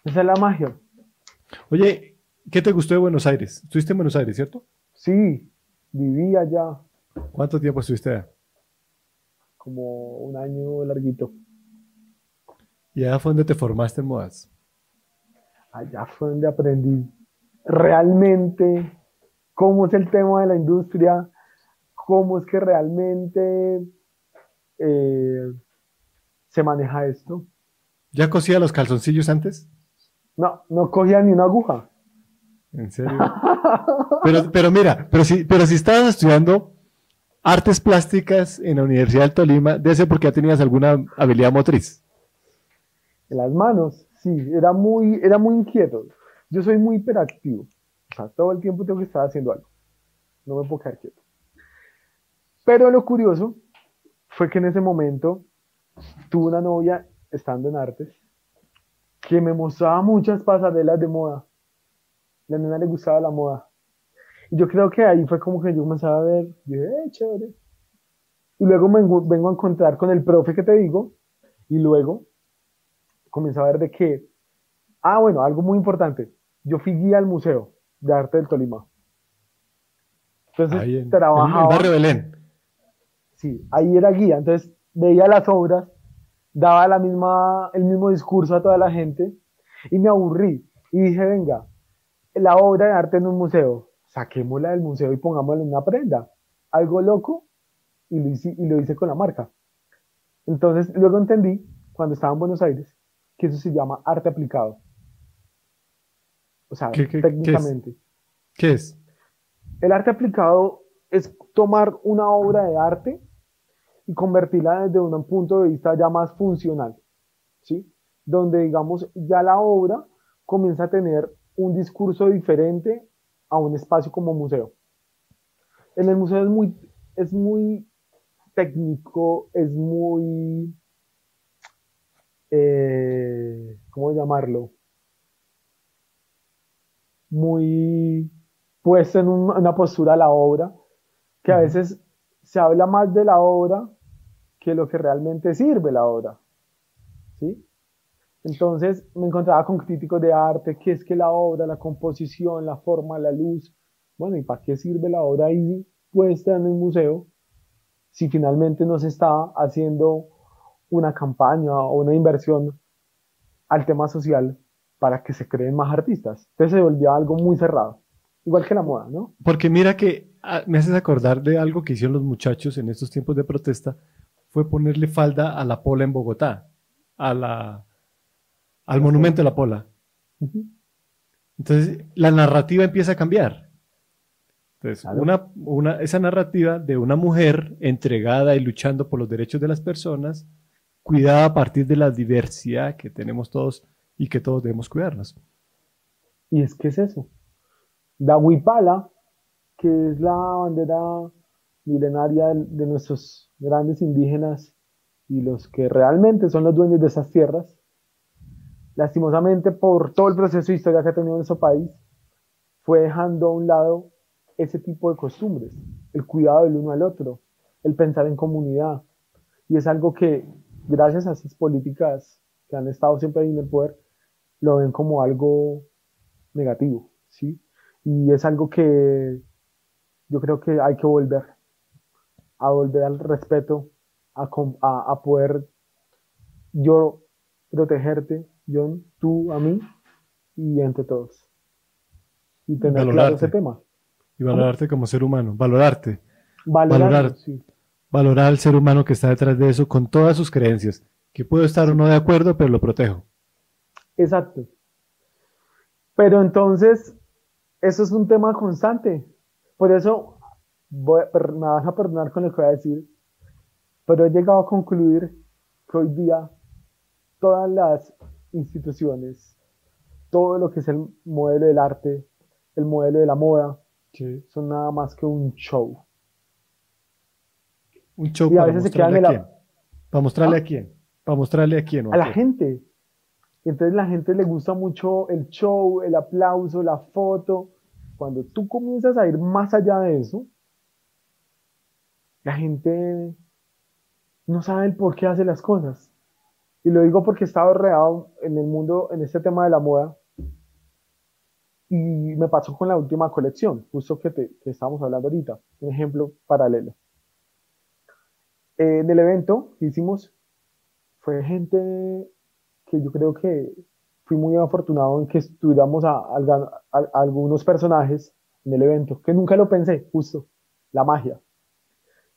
[SPEAKER 2] Esa es la magia.
[SPEAKER 1] Oye, ¿qué te gustó de Buenos Aires? Estuviste en Buenos Aires, ¿cierto?
[SPEAKER 2] Sí, viví allá.
[SPEAKER 1] ¿Cuánto tiempo estuviste allá?
[SPEAKER 2] Como un año larguito.
[SPEAKER 1] ¿Y allá fue donde te formaste en modas?
[SPEAKER 2] Allá fue donde aprendí realmente cómo es el tema de la industria, cómo es que realmente eh, se maneja esto.
[SPEAKER 1] ¿Ya cosía los calzoncillos antes?
[SPEAKER 2] No, no cogía ni una aguja.
[SPEAKER 1] ¿En serio? pero, pero mira, pero si, pero si estabas estudiando artes plásticas en la Universidad del Tolima, de ese porque ya tenías alguna habilidad motriz.
[SPEAKER 2] En las manos, sí, era muy, era muy inquieto. Yo soy muy hiperactivo. O sea, todo el tiempo tengo que estar haciendo algo. No me puedo quedar quieto. Pero lo curioso fue que en ese momento tuve una novia estando en artes que me mostraba muchas pasarelas de moda. La nena le gustaba la moda. Y yo creo que ahí fue como que yo comenzaba a ver, yo dije, eh, chévere. Y luego me vengo a encontrar con el profe que te digo, y luego comencé a ver de qué. Ah, bueno, algo muy importante. Yo fui guía al Museo de Arte del Tolima.
[SPEAKER 1] Entonces ahí trabajaba. En el barrio Belén.
[SPEAKER 2] Sí, ahí era guía. Entonces veía las obras, daba la misma, el mismo discurso a toda la gente y me aburrí. Y dije, venga, la obra de arte en un museo, saquémosla del museo y pongámosla en una prenda. Algo loco y lo, hice, y lo hice con la marca. Entonces, luego entendí, cuando estaba en Buenos Aires, que eso se llama arte aplicado. O sea, técnicamente.
[SPEAKER 1] ¿Qué es?
[SPEAKER 2] El arte aplicado es tomar una obra de arte y convertirla desde un punto de vista ya más funcional, ¿sí? Donde, digamos, ya la obra comienza a tener un discurso diferente a un espacio como museo. En el museo es muy, es muy técnico, es muy, eh, ¿cómo llamarlo? Muy puesto en una postura a la obra, que a veces se habla más de la obra que lo que realmente sirve la obra. ¿Sí? Entonces me encontraba con críticos de arte, que es que la obra, la composición, la forma, la luz, bueno, ¿y para qué sirve la obra ahí puesta en el museo si finalmente no se está haciendo una campaña o una inversión al tema social para que se creen más artistas? Entonces se volvía algo muy cerrado, igual que la moda, ¿no?
[SPEAKER 1] Porque mira que ah, me haces acordar de algo que hicieron los muchachos en estos tiempos de protesta, fue ponerle falda a la pola en Bogotá, a la, al monumento de la pola. Entonces, la narrativa empieza a cambiar. Entonces, una, una, esa narrativa de una mujer entregada y luchando por los derechos de las personas, cuidada a partir de la diversidad que tenemos todos y que todos debemos cuidarnos.
[SPEAKER 2] Y es que es eso. La huipala, que es la bandera milenaria de nuestros grandes indígenas y los que realmente son los dueños de esas tierras, lastimosamente por todo el proceso de historia que ha tenido nuestro país, fue dejando a un lado ese tipo de costumbres, el cuidado del uno al otro, el pensar en comunidad. Y es algo que, gracias a esas políticas que han estado siempre en el poder, lo ven como algo negativo, ¿sí? Y es algo que yo creo que hay que volver, a volver al respeto, a, a, poder yo protegerte, John, tú a mí y entre todos. Y tener claro ese tema.
[SPEAKER 1] Y valorarte como ser humano, valorarte. Valorar, valorar al ser humano que está detrás de eso con todas sus creencias, que puedo estar o no de acuerdo, pero lo protejo.
[SPEAKER 2] Exacto. Pero entonces, eso es un tema constante. Por eso, voy, me vas a perdonar con lo que voy a decir, pero he llegado a concluir que hoy día todas las instituciones, todo lo que es el modelo del arte, el modelo de la moda, son nada más que un show.
[SPEAKER 1] Un show para mostrarle a quién. Para mostrarle a ¿Ah? quién. Para mostrarle a quién.
[SPEAKER 2] a la gente. Entonces la gente le gusta mucho el show, el aplauso, la foto. Cuando tú comienzas a ir más allá de eso, la gente no sabe el por qué hace las cosas. Y lo digo porque he estado reado en el mundo, en este tema de la moda. Y me pasó con la última colección, justo que, te, que estábamos hablando ahorita. Un ejemplo paralelo. en el evento que hicimos, fue gente que yo creo que fui muy afortunado en que estuviéramos a, algunos personajes en el evento, que nunca lo pensé, justo, la magia.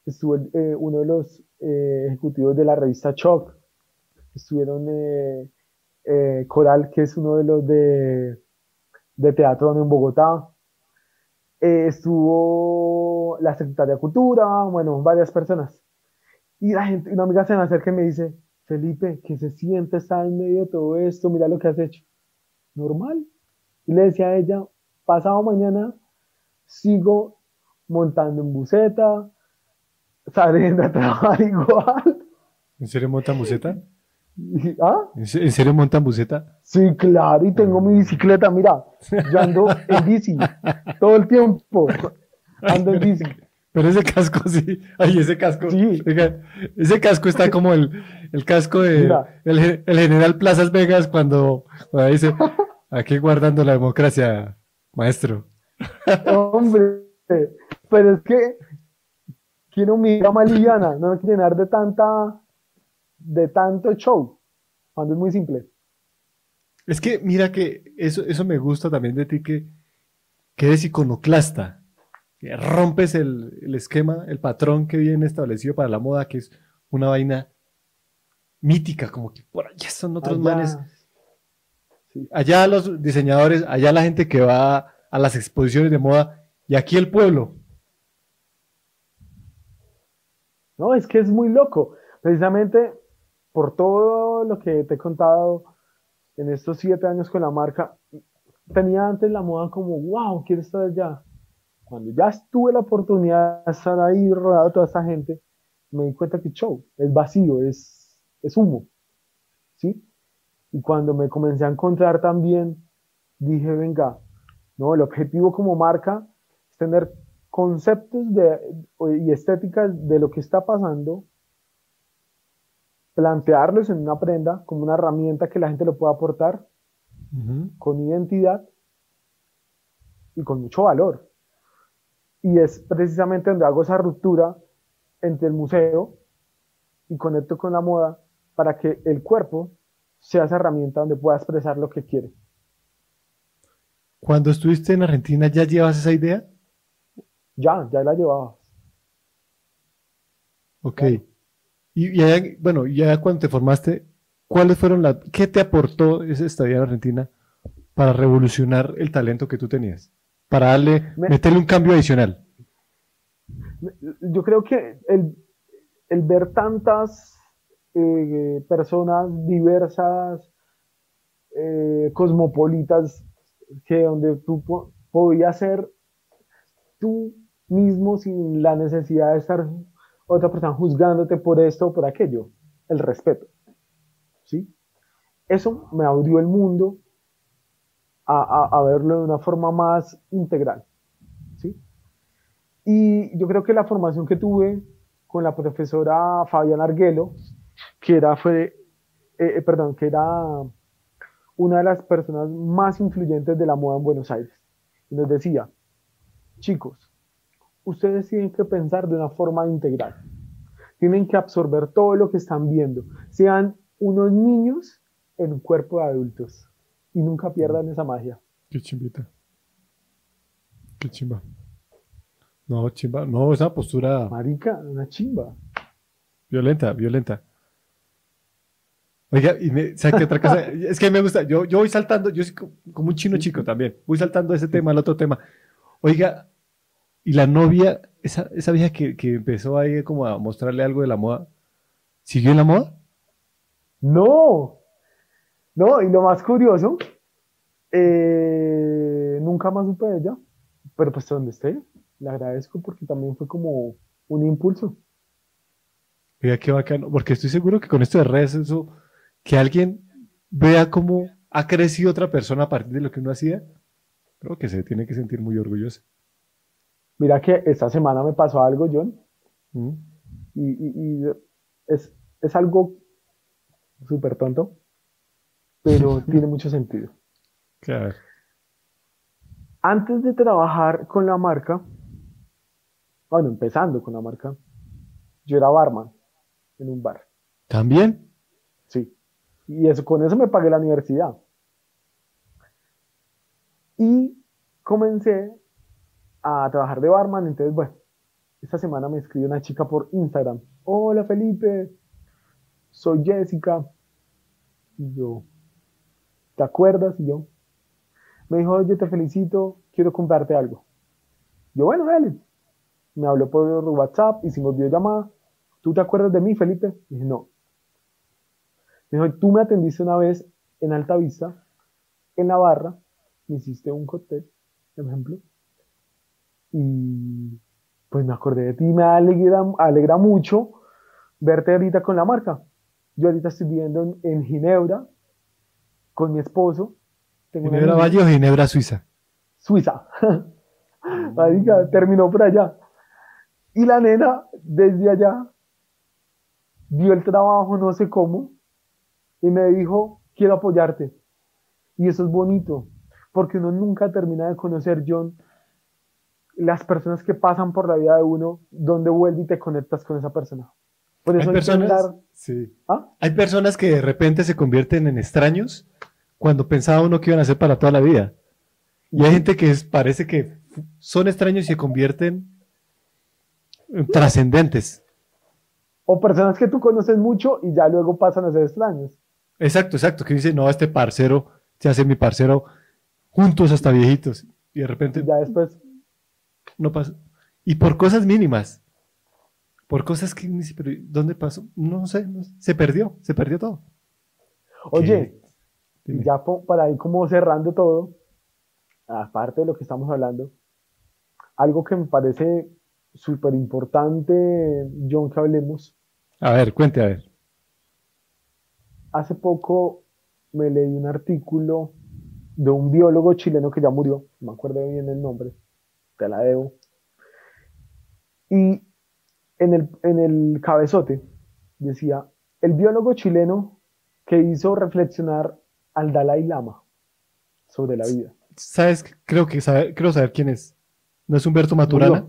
[SPEAKER 2] Estuvo eh, uno de los eh, ejecutivos de la revista Choc, estuvieron eh, eh, Coral, que es uno de los de, de teatro en Bogotá, eh, estuvo la Secretaría de Cultura, bueno, varias personas. Y la gente, una amiga se me acerca y me dice, Felipe, que se siente estar en medio de todo esto, mira lo que has hecho. Normal. Y le decía a ella, pasado mañana sigo montando en buceta, saliendo a trabajar igual.
[SPEAKER 1] ¿En serio montan buceta? (laughs)
[SPEAKER 2] ¿Ah?
[SPEAKER 1] ¿En serio montan buceta?
[SPEAKER 2] Sí, claro, y tengo mi bicicleta, mira, yo ando en bici (laughs) todo el tiempo, ando en bici.
[SPEAKER 1] Pero ese casco sí, ay, ese casco, sí. ese casco está como el, el casco de el, el, general Plazas Vegas cuando, cuando dice, (laughs) aquí guardando la democracia, maestro.
[SPEAKER 2] Hombre, pero es que quiero mi gama liviana, no me quiero llenar de tanta de tanto show, cuando es muy simple.
[SPEAKER 1] Es que mira que eso, eso me gusta también de ti, que, que eres iconoclasta, que rompes el, esquema, el patrón que viene establecido para la moda, que es una vaina mítica, como que por allá son otros manes. Allá los diseñadores, allá la gente que va a las exposiciones de moda, y aquí el pueblo.
[SPEAKER 2] No, es que es muy loco. Precisamente por todo lo que te he contado en estos siete años con la marca, tenía antes la moda como, wow, quiero estar allá. Cuando ya tuve la oportunidad de estar ahí rodeado de toda esta gente, me di cuenta que show, es vacío, es, es humo. ¿Sí? Y cuando me comencé a encontrar también, dije, venga, no, el objetivo como marca tener conceptos de, y estéticas de lo que está pasando, plantearlos en una prenda como una herramienta que la gente lo pueda aportar con identidad y con mucho valor. Y es precisamente donde hago esa ruptura entre el museo y conecto con la moda para que el cuerpo sea esa herramienta donde pueda expresar lo que quiere.
[SPEAKER 1] Cuando estuviste en Argentina, ¿ya llevas esa idea?
[SPEAKER 2] Ya, ya la llevabas.
[SPEAKER 1] Ok. Y, bueno, ya cuando te formaste, ¿cuáles fueron las, qué te aportó esa estadía en Argentina para revolucionar el talento que tú tenías? Para darle, meterle un cambio adicional.
[SPEAKER 2] Yo creo que el, el ver tantas eh, personas diversas, eh, cosmopolitas, que donde tú podías ser tú mismo sin la necesidad de estar otra persona juzgándote por esto o por aquello, el respeto. ¿Sí? Eso me abrió el mundo a, a, verlo de una forma más integral. ¿sí? Y yo creo que la formación que tuve con la profesora Fabián Arguelo, que era, fue, eh, eh, perdón, que era una de las personas más influyentes de la moda en Buenos Aires. Nos decía, chicos, ustedes tienen que pensar de una forma integral. Tienen que absorber todo lo que están viendo. Sean unos niños en un cuerpo de adultos. Y nunca pierdan esa magia.
[SPEAKER 1] Qué chimbita. Qué chimba. No, chimba. No, esa postura.
[SPEAKER 2] Marica, una chimba.
[SPEAKER 1] Violenta, violenta. Oiga, y me, ¿sabes qué otra cosa? (laughs) es que me gusta, yo, yo voy saltando, yo soy como un chino chico también, voy saltando de ese tema al otro tema. Oiga, y la novia, esa, esa vieja que, que, empezó ahí como a mostrarle algo de la moda, ¿siguió en la moda?
[SPEAKER 2] No, no, y lo más curioso, eh, nunca más supe de ella, pero pues donde esté, le agradezco porque también fue como un impulso.
[SPEAKER 1] Oiga, qué bacano, porque estoy seguro que con esto de redes, eso, que alguien vea cómo ha crecido otra persona a partir de lo que uno hacía, creo que se tiene que sentir muy orgulloso.
[SPEAKER 2] Mira que esta semana me pasó algo, John. Mm. Y, es, es, algo súper tonto, pero (laughs) tiene mucho sentido.
[SPEAKER 1] Claro.
[SPEAKER 2] Antes de trabajar con la marca, bueno, empezando con la marca, yo era barman en un bar.
[SPEAKER 1] ¿También?
[SPEAKER 2] Sí. Y eso, con eso me pagué la universidad. Y comencé a trabajar de barman. Entonces, bueno, esta semana me escribió una chica por Instagram. Hola Felipe, soy Jessica. Y yo, ¿te acuerdas? Y yo, me dijo, oye, te felicito, quiero comprarte algo. Yo, bueno, dale. Me habló por WhatsApp, hicimos videollamada. ¿Tú te acuerdas de mí, Felipe? Y dije, no. Me dijo, tú me atendiste una vez en Alta Vista, en la barra, me hiciste un cóctel, por ejemplo, y pues me acordé de ti, me alegra, alegra mucho verte ahorita con la marca. Yo ahorita estoy viviendo en, Ginebra con mi esposo.
[SPEAKER 1] ¿Ginebra Valle o Ginebra Suiza?
[SPEAKER 2] Suiza. (laughs) terminó por allá. Y la nena, desde allá, vio el trabajo, no sé cómo, y me dijo, quiero apoyarte. Y eso es bonito, porque uno nunca termina de conocer, John, las personas que pasan por la vida de uno, donde vuelve y te conectas con esa persona.
[SPEAKER 1] Por eso hay, personas, ¿Ah? hay personas que de repente se convierten en extraños cuando pensaba uno que iban a ser para toda la vida. Y hay gente que parece que son extraños y se convierten en trascendentes.
[SPEAKER 2] O personas que tú conoces mucho y ya luego pasan a ser extraños.
[SPEAKER 1] Exacto, exacto. Que dice, no, este parcero se hace mi parcero juntos hasta viejitos. Y de repente.
[SPEAKER 2] Ya después
[SPEAKER 1] no pasó. Y por cosas mínimas. Por cosas que ni pero ¿dónde pasó? No sé, se perdió, se perdió todo.
[SPEAKER 2] Oye, ya para ir como cerrando todo, aparte de lo que estamos hablando, algo que me parece súper importante, John, que hablemos.
[SPEAKER 1] A ver, cuente, a ver.
[SPEAKER 2] Hace poco me leí un artículo de un biólogo chileno que ya murió, no me acuerdo bien el nombre, te la debo. Y en el, en el cabezote decía, el biólogo chileno que hizo reflexionar al Dalai Lama sobre la vida.
[SPEAKER 1] ¿Sabes? Creo que saber, creo saber quién es. ¿No es Humberto Maturana?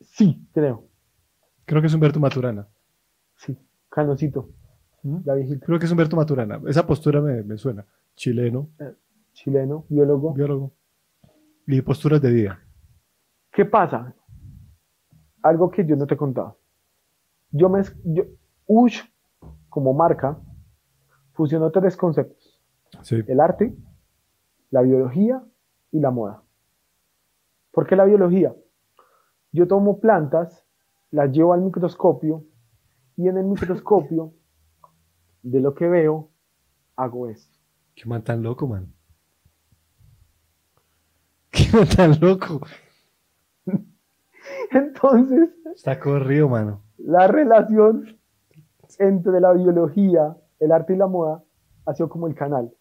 [SPEAKER 2] Sí, creo.
[SPEAKER 1] Creo que es Humberto Maturana.
[SPEAKER 2] Sí, Canocito,
[SPEAKER 1] ¿Mm?
[SPEAKER 2] la viejita.
[SPEAKER 1] Creo que es Humberto Maturana. Esa postura me, me suena. Chileno,
[SPEAKER 2] Chileno, biólogo.
[SPEAKER 1] biólogo. Y posturas de vida.
[SPEAKER 2] ¿Qué pasa? Algo que yo no te he contado. Yo me, yo, Ush, como marca, fusionó tres conceptos.
[SPEAKER 1] Sí.
[SPEAKER 2] El arte, la biología y la moda. ¿Por qué la biología? Yo tomo plantas, las llevo al microscopio y en el microscopio de lo que veo hago esto.
[SPEAKER 1] Qué man tan loco, man. Tan loco. (laughs)
[SPEAKER 2] Entonces,
[SPEAKER 1] Está corrido, mano.
[SPEAKER 2] la relación entre la biología, el arte y la moda ha sido como el canal.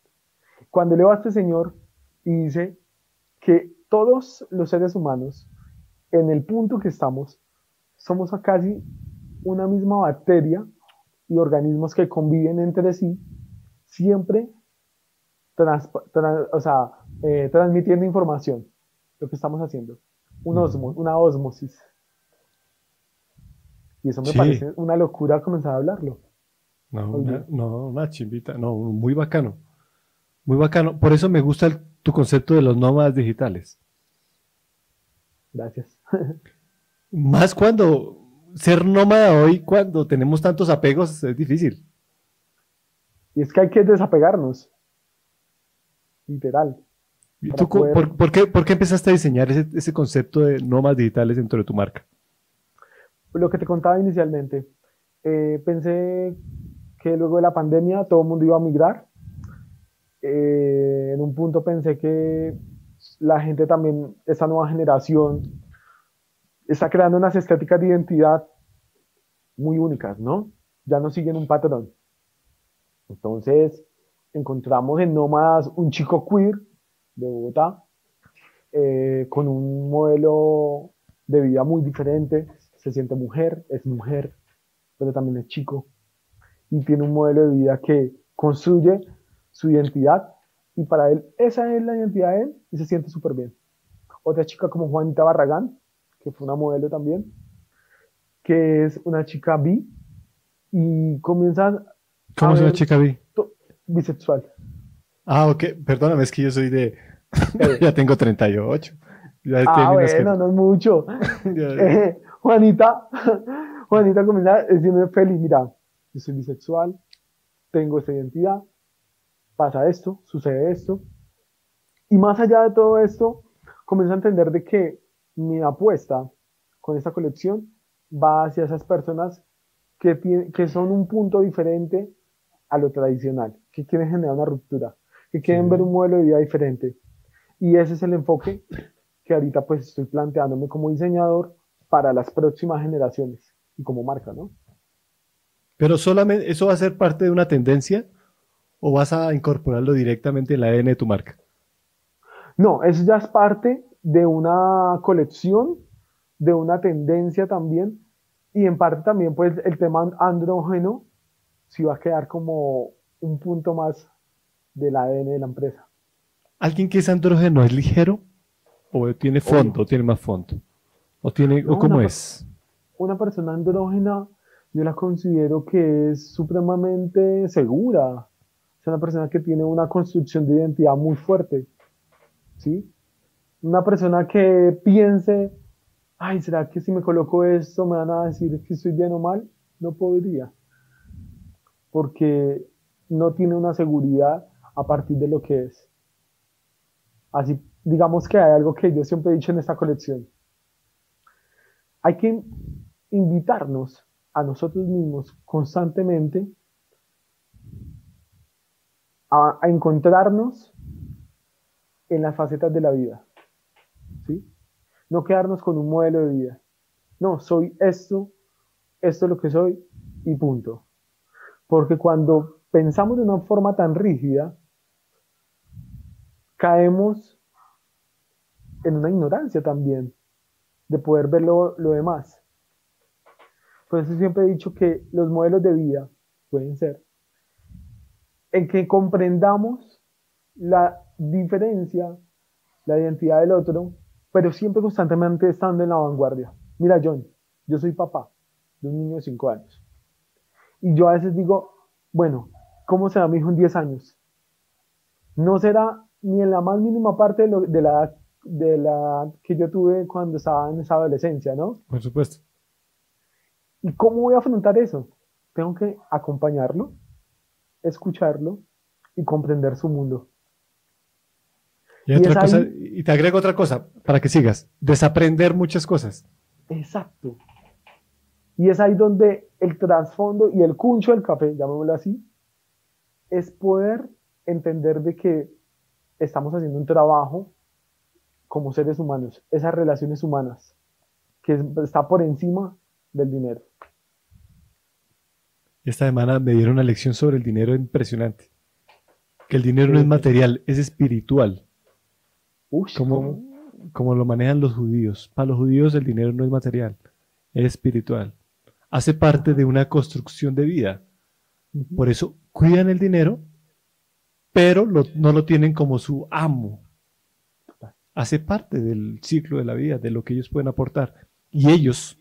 [SPEAKER 2] Cuando leo a este señor y dice que todos los seres humanos, en el punto que estamos, somos a casi una misma bacteria y organismos que conviven entre sí, siempre trans- tra- o sea, eh, transmitiendo información, lo que estamos haciendo, un osmo- una osmosis. Y eso me
[SPEAKER 1] Sí.
[SPEAKER 2] parece una locura comenzar a hablarlo.
[SPEAKER 1] No, una, no, una chimbita. No, muy bacano. Muy bacano. Por eso me gusta el- tu concepto de los nómadas digitales.
[SPEAKER 2] Gracias. (laughs)
[SPEAKER 1] Más cuando ser nómada hoy, cuando tenemos tantos apegos, es difícil.
[SPEAKER 2] Y es que hay que desapegarnos. Literal.
[SPEAKER 1] ¿Y tú
[SPEAKER 2] poder-
[SPEAKER 1] por, por qué, por qué empezaste a diseñar ese, ese concepto de nómadas digitales dentro de tu marca?
[SPEAKER 2] Lo que te contaba inicialmente. eh, pensé que luego de la pandemia todo el mundo iba a migrar. Eh, en un punto pensé que la gente también, esta nueva generación, está creando unas estéticas de identidad muy únicas, ¿no? Ya no siguen un patrón. Entonces, encontramos en Nómadas un chico queer de Bogotá, eh, con un modelo de vida muy diferente. Se siente mujer, es mujer, pero también es chico. Y tiene un modelo de vida que construye su identidad y para él esa es la identidad de él y se siente súper bien. Otra chica como Juanita Barragán, que fue una modelo también, que es una chica bi y comienza
[SPEAKER 1] ¿Cómo
[SPEAKER 2] A
[SPEAKER 1] es una chica bi?
[SPEAKER 2] bisexual.
[SPEAKER 1] Ah, ok. Perdóname, es que yo soy de...
[SPEAKER 2] Eh, (laughs)
[SPEAKER 1] ya tengo 38. Ya
[SPEAKER 2] ah,
[SPEAKER 1] que-
[SPEAKER 2] bueno, no es mucho. (laughs) Eh, Juanita, (laughs) Juanita comienza diciendo feliz, mira, yo soy bisexual, tengo esta identidad, pasa esto, sucede esto. Y más allá de todo esto, comienza a entender de que mi apuesta con esta colección va hacia esas personas que, tiene- que son un punto diferente a lo tradicional, que quieren generar una ruptura, que quieren
[SPEAKER 1] Sí.
[SPEAKER 2] ver un modelo de vida diferente. Y ese es el enfoque que ahorita pues estoy planteándome como diseñador para las próximas generaciones y como marca, ¿no?
[SPEAKER 1] Pero solamente, ¿eso va a ser parte de una tendencia o vas a incorporarlo directamente en la ADN de tu marca?
[SPEAKER 2] No, eso ya es parte de una colección, de una tendencia también, y en parte también pues el tema andrógeno sí va a quedar como un punto más del ADN de la empresa.
[SPEAKER 1] ¿Alguien que es andrógeno es ligero o tiene fondo, o tiene más fondo? ¿O tiene, o cómo es?
[SPEAKER 2] Una persona andrógena yo la considero que es supremamente segura, es una persona que tiene una construcción de identidad muy fuerte, ¿sí? Una persona que piense, ay, ¿será que si me coloco esto me van a decir que estoy bien o mal? No podría, porque no tiene una seguridad a partir de lo que es. Así, digamos que hay algo que yo siempre he dicho en esta colección. Hay que invitarnos a nosotros mismos constantemente a, a encontrarnos en las facetas de la vida. ¿sí? No quedarnos con un modelo de vida. No, soy esto, esto es lo que soy y punto. Porque cuando pensamos de una forma tan rígida, caemos en una ignorancia también de poder ver lo, lo demás. Por eso siempre he dicho que los modelos de vida pueden ser en que comprendamos la diferencia, la identidad del otro, pero siempre constantemente estando en la vanguardia. Mira, John, yo soy papá de un niño de 5 años. Y yo a veces digo, bueno, ¿cómo será mi hijo en 10 años? No será ni en la más mínima parte de, de la edad de la que yo tuve cuando estaba en esa adolescencia, ¿no?
[SPEAKER 1] Por supuesto.
[SPEAKER 2] ¿Y cómo voy a afrontar eso? Tengo que acompañarlo, escucharlo y comprender su mundo.
[SPEAKER 1] Y, otra cosa, y te agrego otra cosa para que sigas, desaprender muchas cosas.
[SPEAKER 2] Exacto. Y es ahí donde el trasfondo y el cuncho del café, llamémoslo así, es poder entender de que estamos haciendo un trabajo como seres humanos, esas relaciones humanas, que está por encima del dinero.
[SPEAKER 1] Esta semana me dieron una lección sobre el dinero impresionante. Que el dinero no es material, es espiritual. como, como lo manejan los judíos. Para los judíos el dinero no es material, es espiritual. Hace parte de una construcción de vida. Por eso cuidan el dinero, pero no lo tienen como su amo hace parte del ciclo de la vida, de lo que ellos pueden aportar. Y ellos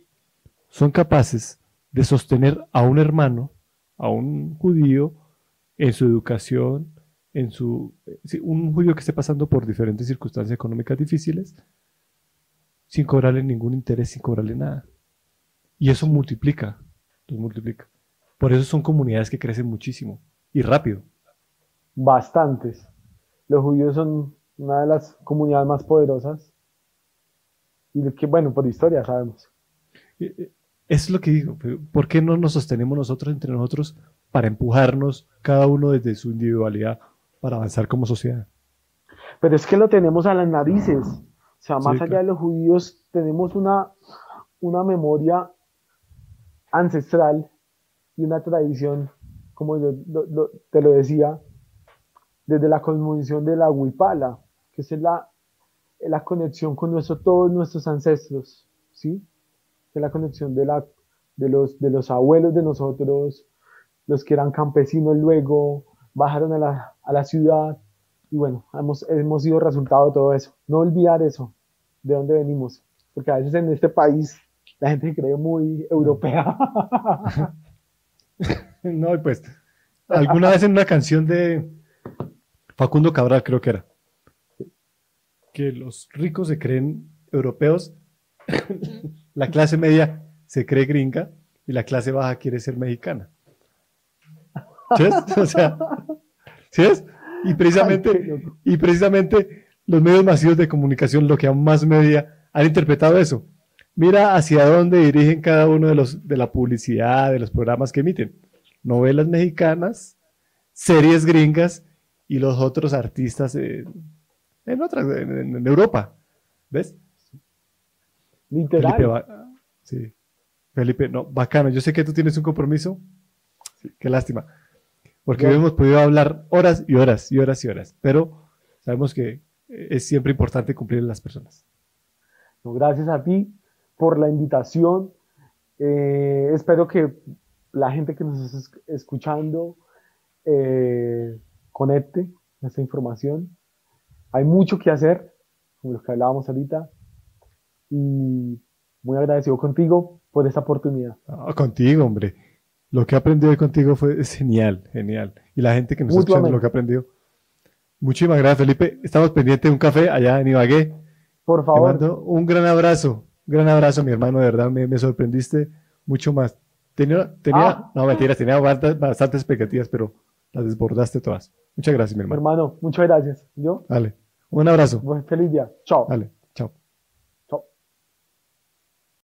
[SPEAKER 1] son capaces de sostener a un hermano, a un judío, en su educación, en su un judío que esté pasando por diferentes circunstancias económicas difíciles, sin cobrarle ningún interés, sin cobrarle nada. Y eso multiplica, los multiplica. Por eso son comunidades que crecen muchísimo y rápido.
[SPEAKER 2] Bastantes. Los judíos son una de las comunidades más poderosas y que, bueno, por historia sabemos.
[SPEAKER 1] Es lo que digo, ¿por qué no nos sostenemos nosotros entre nosotros para empujarnos cada uno desde su individualidad para avanzar como sociedad?
[SPEAKER 2] Pero es que lo tenemos a las narices. O sea, más allá de los judíos, tenemos una, una memoria ancestral y una tradición, como yo te lo decía, desde la cosmovisión de la Huipala que es la, la conexión con nuestro, todos nuestros ancestros, ¿sí? Que es la conexión de, la, de, los, de los abuelos de nosotros, los que eran campesinos luego, bajaron a la, a la ciudad, y bueno, hemos, hemos sido resultado de todo eso. No olvidar eso, de dónde venimos, porque a veces en este país la gente cree muy europea. (laughs)
[SPEAKER 1] no, pues, alguna vez en una canción de Facundo Cabral, creo que era, que los ricos se creen europeos, (coughs) la clase media se cree gringa y la clase baja quiere ser mexicana. ¿Sí es? O sea, ¿sí es? Y precisamente, y precisamente los medios masivos de comunicación, lo que aún más media, han interpretado eso. Mira hacia dónde dirigen cada uno de los de la publicidad, de los programas que emiten. Novelas mexicanas, series gringas y los otros artistas eh, en otras, en, Europa. ¿Ves?
[SPEAKER 2] Literal.
[SPEAKER 1] Felipe, sí. Felipe, no, bacano. Yo sé que tú tienes un compromiso. qué lástima. Porque hemos podido hablar horas y horas y horas y horas. Pero sabemos que es siempre importante cumplir las personas.
[SPEAKER 2] gracias a ti por la invitación. Eh, espero que la gente que nos está escuchando eh, conecte esta información hay mucho que hacer, como lo que hablábamos ahorita, y muy agradecido contigo por esta oportunidad.
[SPEAKER 1] contigo, hombre. Lo que he aprendido contigo fue genial, genial. Y la gente que nos está escuchando lo que ha aprendido. Muchísimas gracias, Felipe. Estamos pendientes de un café allá en Ibagué.
[SPEAKER 2] Por favor.
[SPEAKER 1] Te mando un gran abrazo. Un gran abrazo, mi hermano. De verdad, me, sorprendiste mucho más. Tenía, tenía ah. no mentiras, tenía bastantes expectativas, pero las desbordaste todas. Muchas gracias, mi hermano.
[SPEAKER 2] Hermano, muchas gracias. ¿Yo?
[SPEAKER 1] Dale. Un abrazo.
[SPEAKER 2] Buen feliz día. Chao.
[SPEAKER 1] Dale.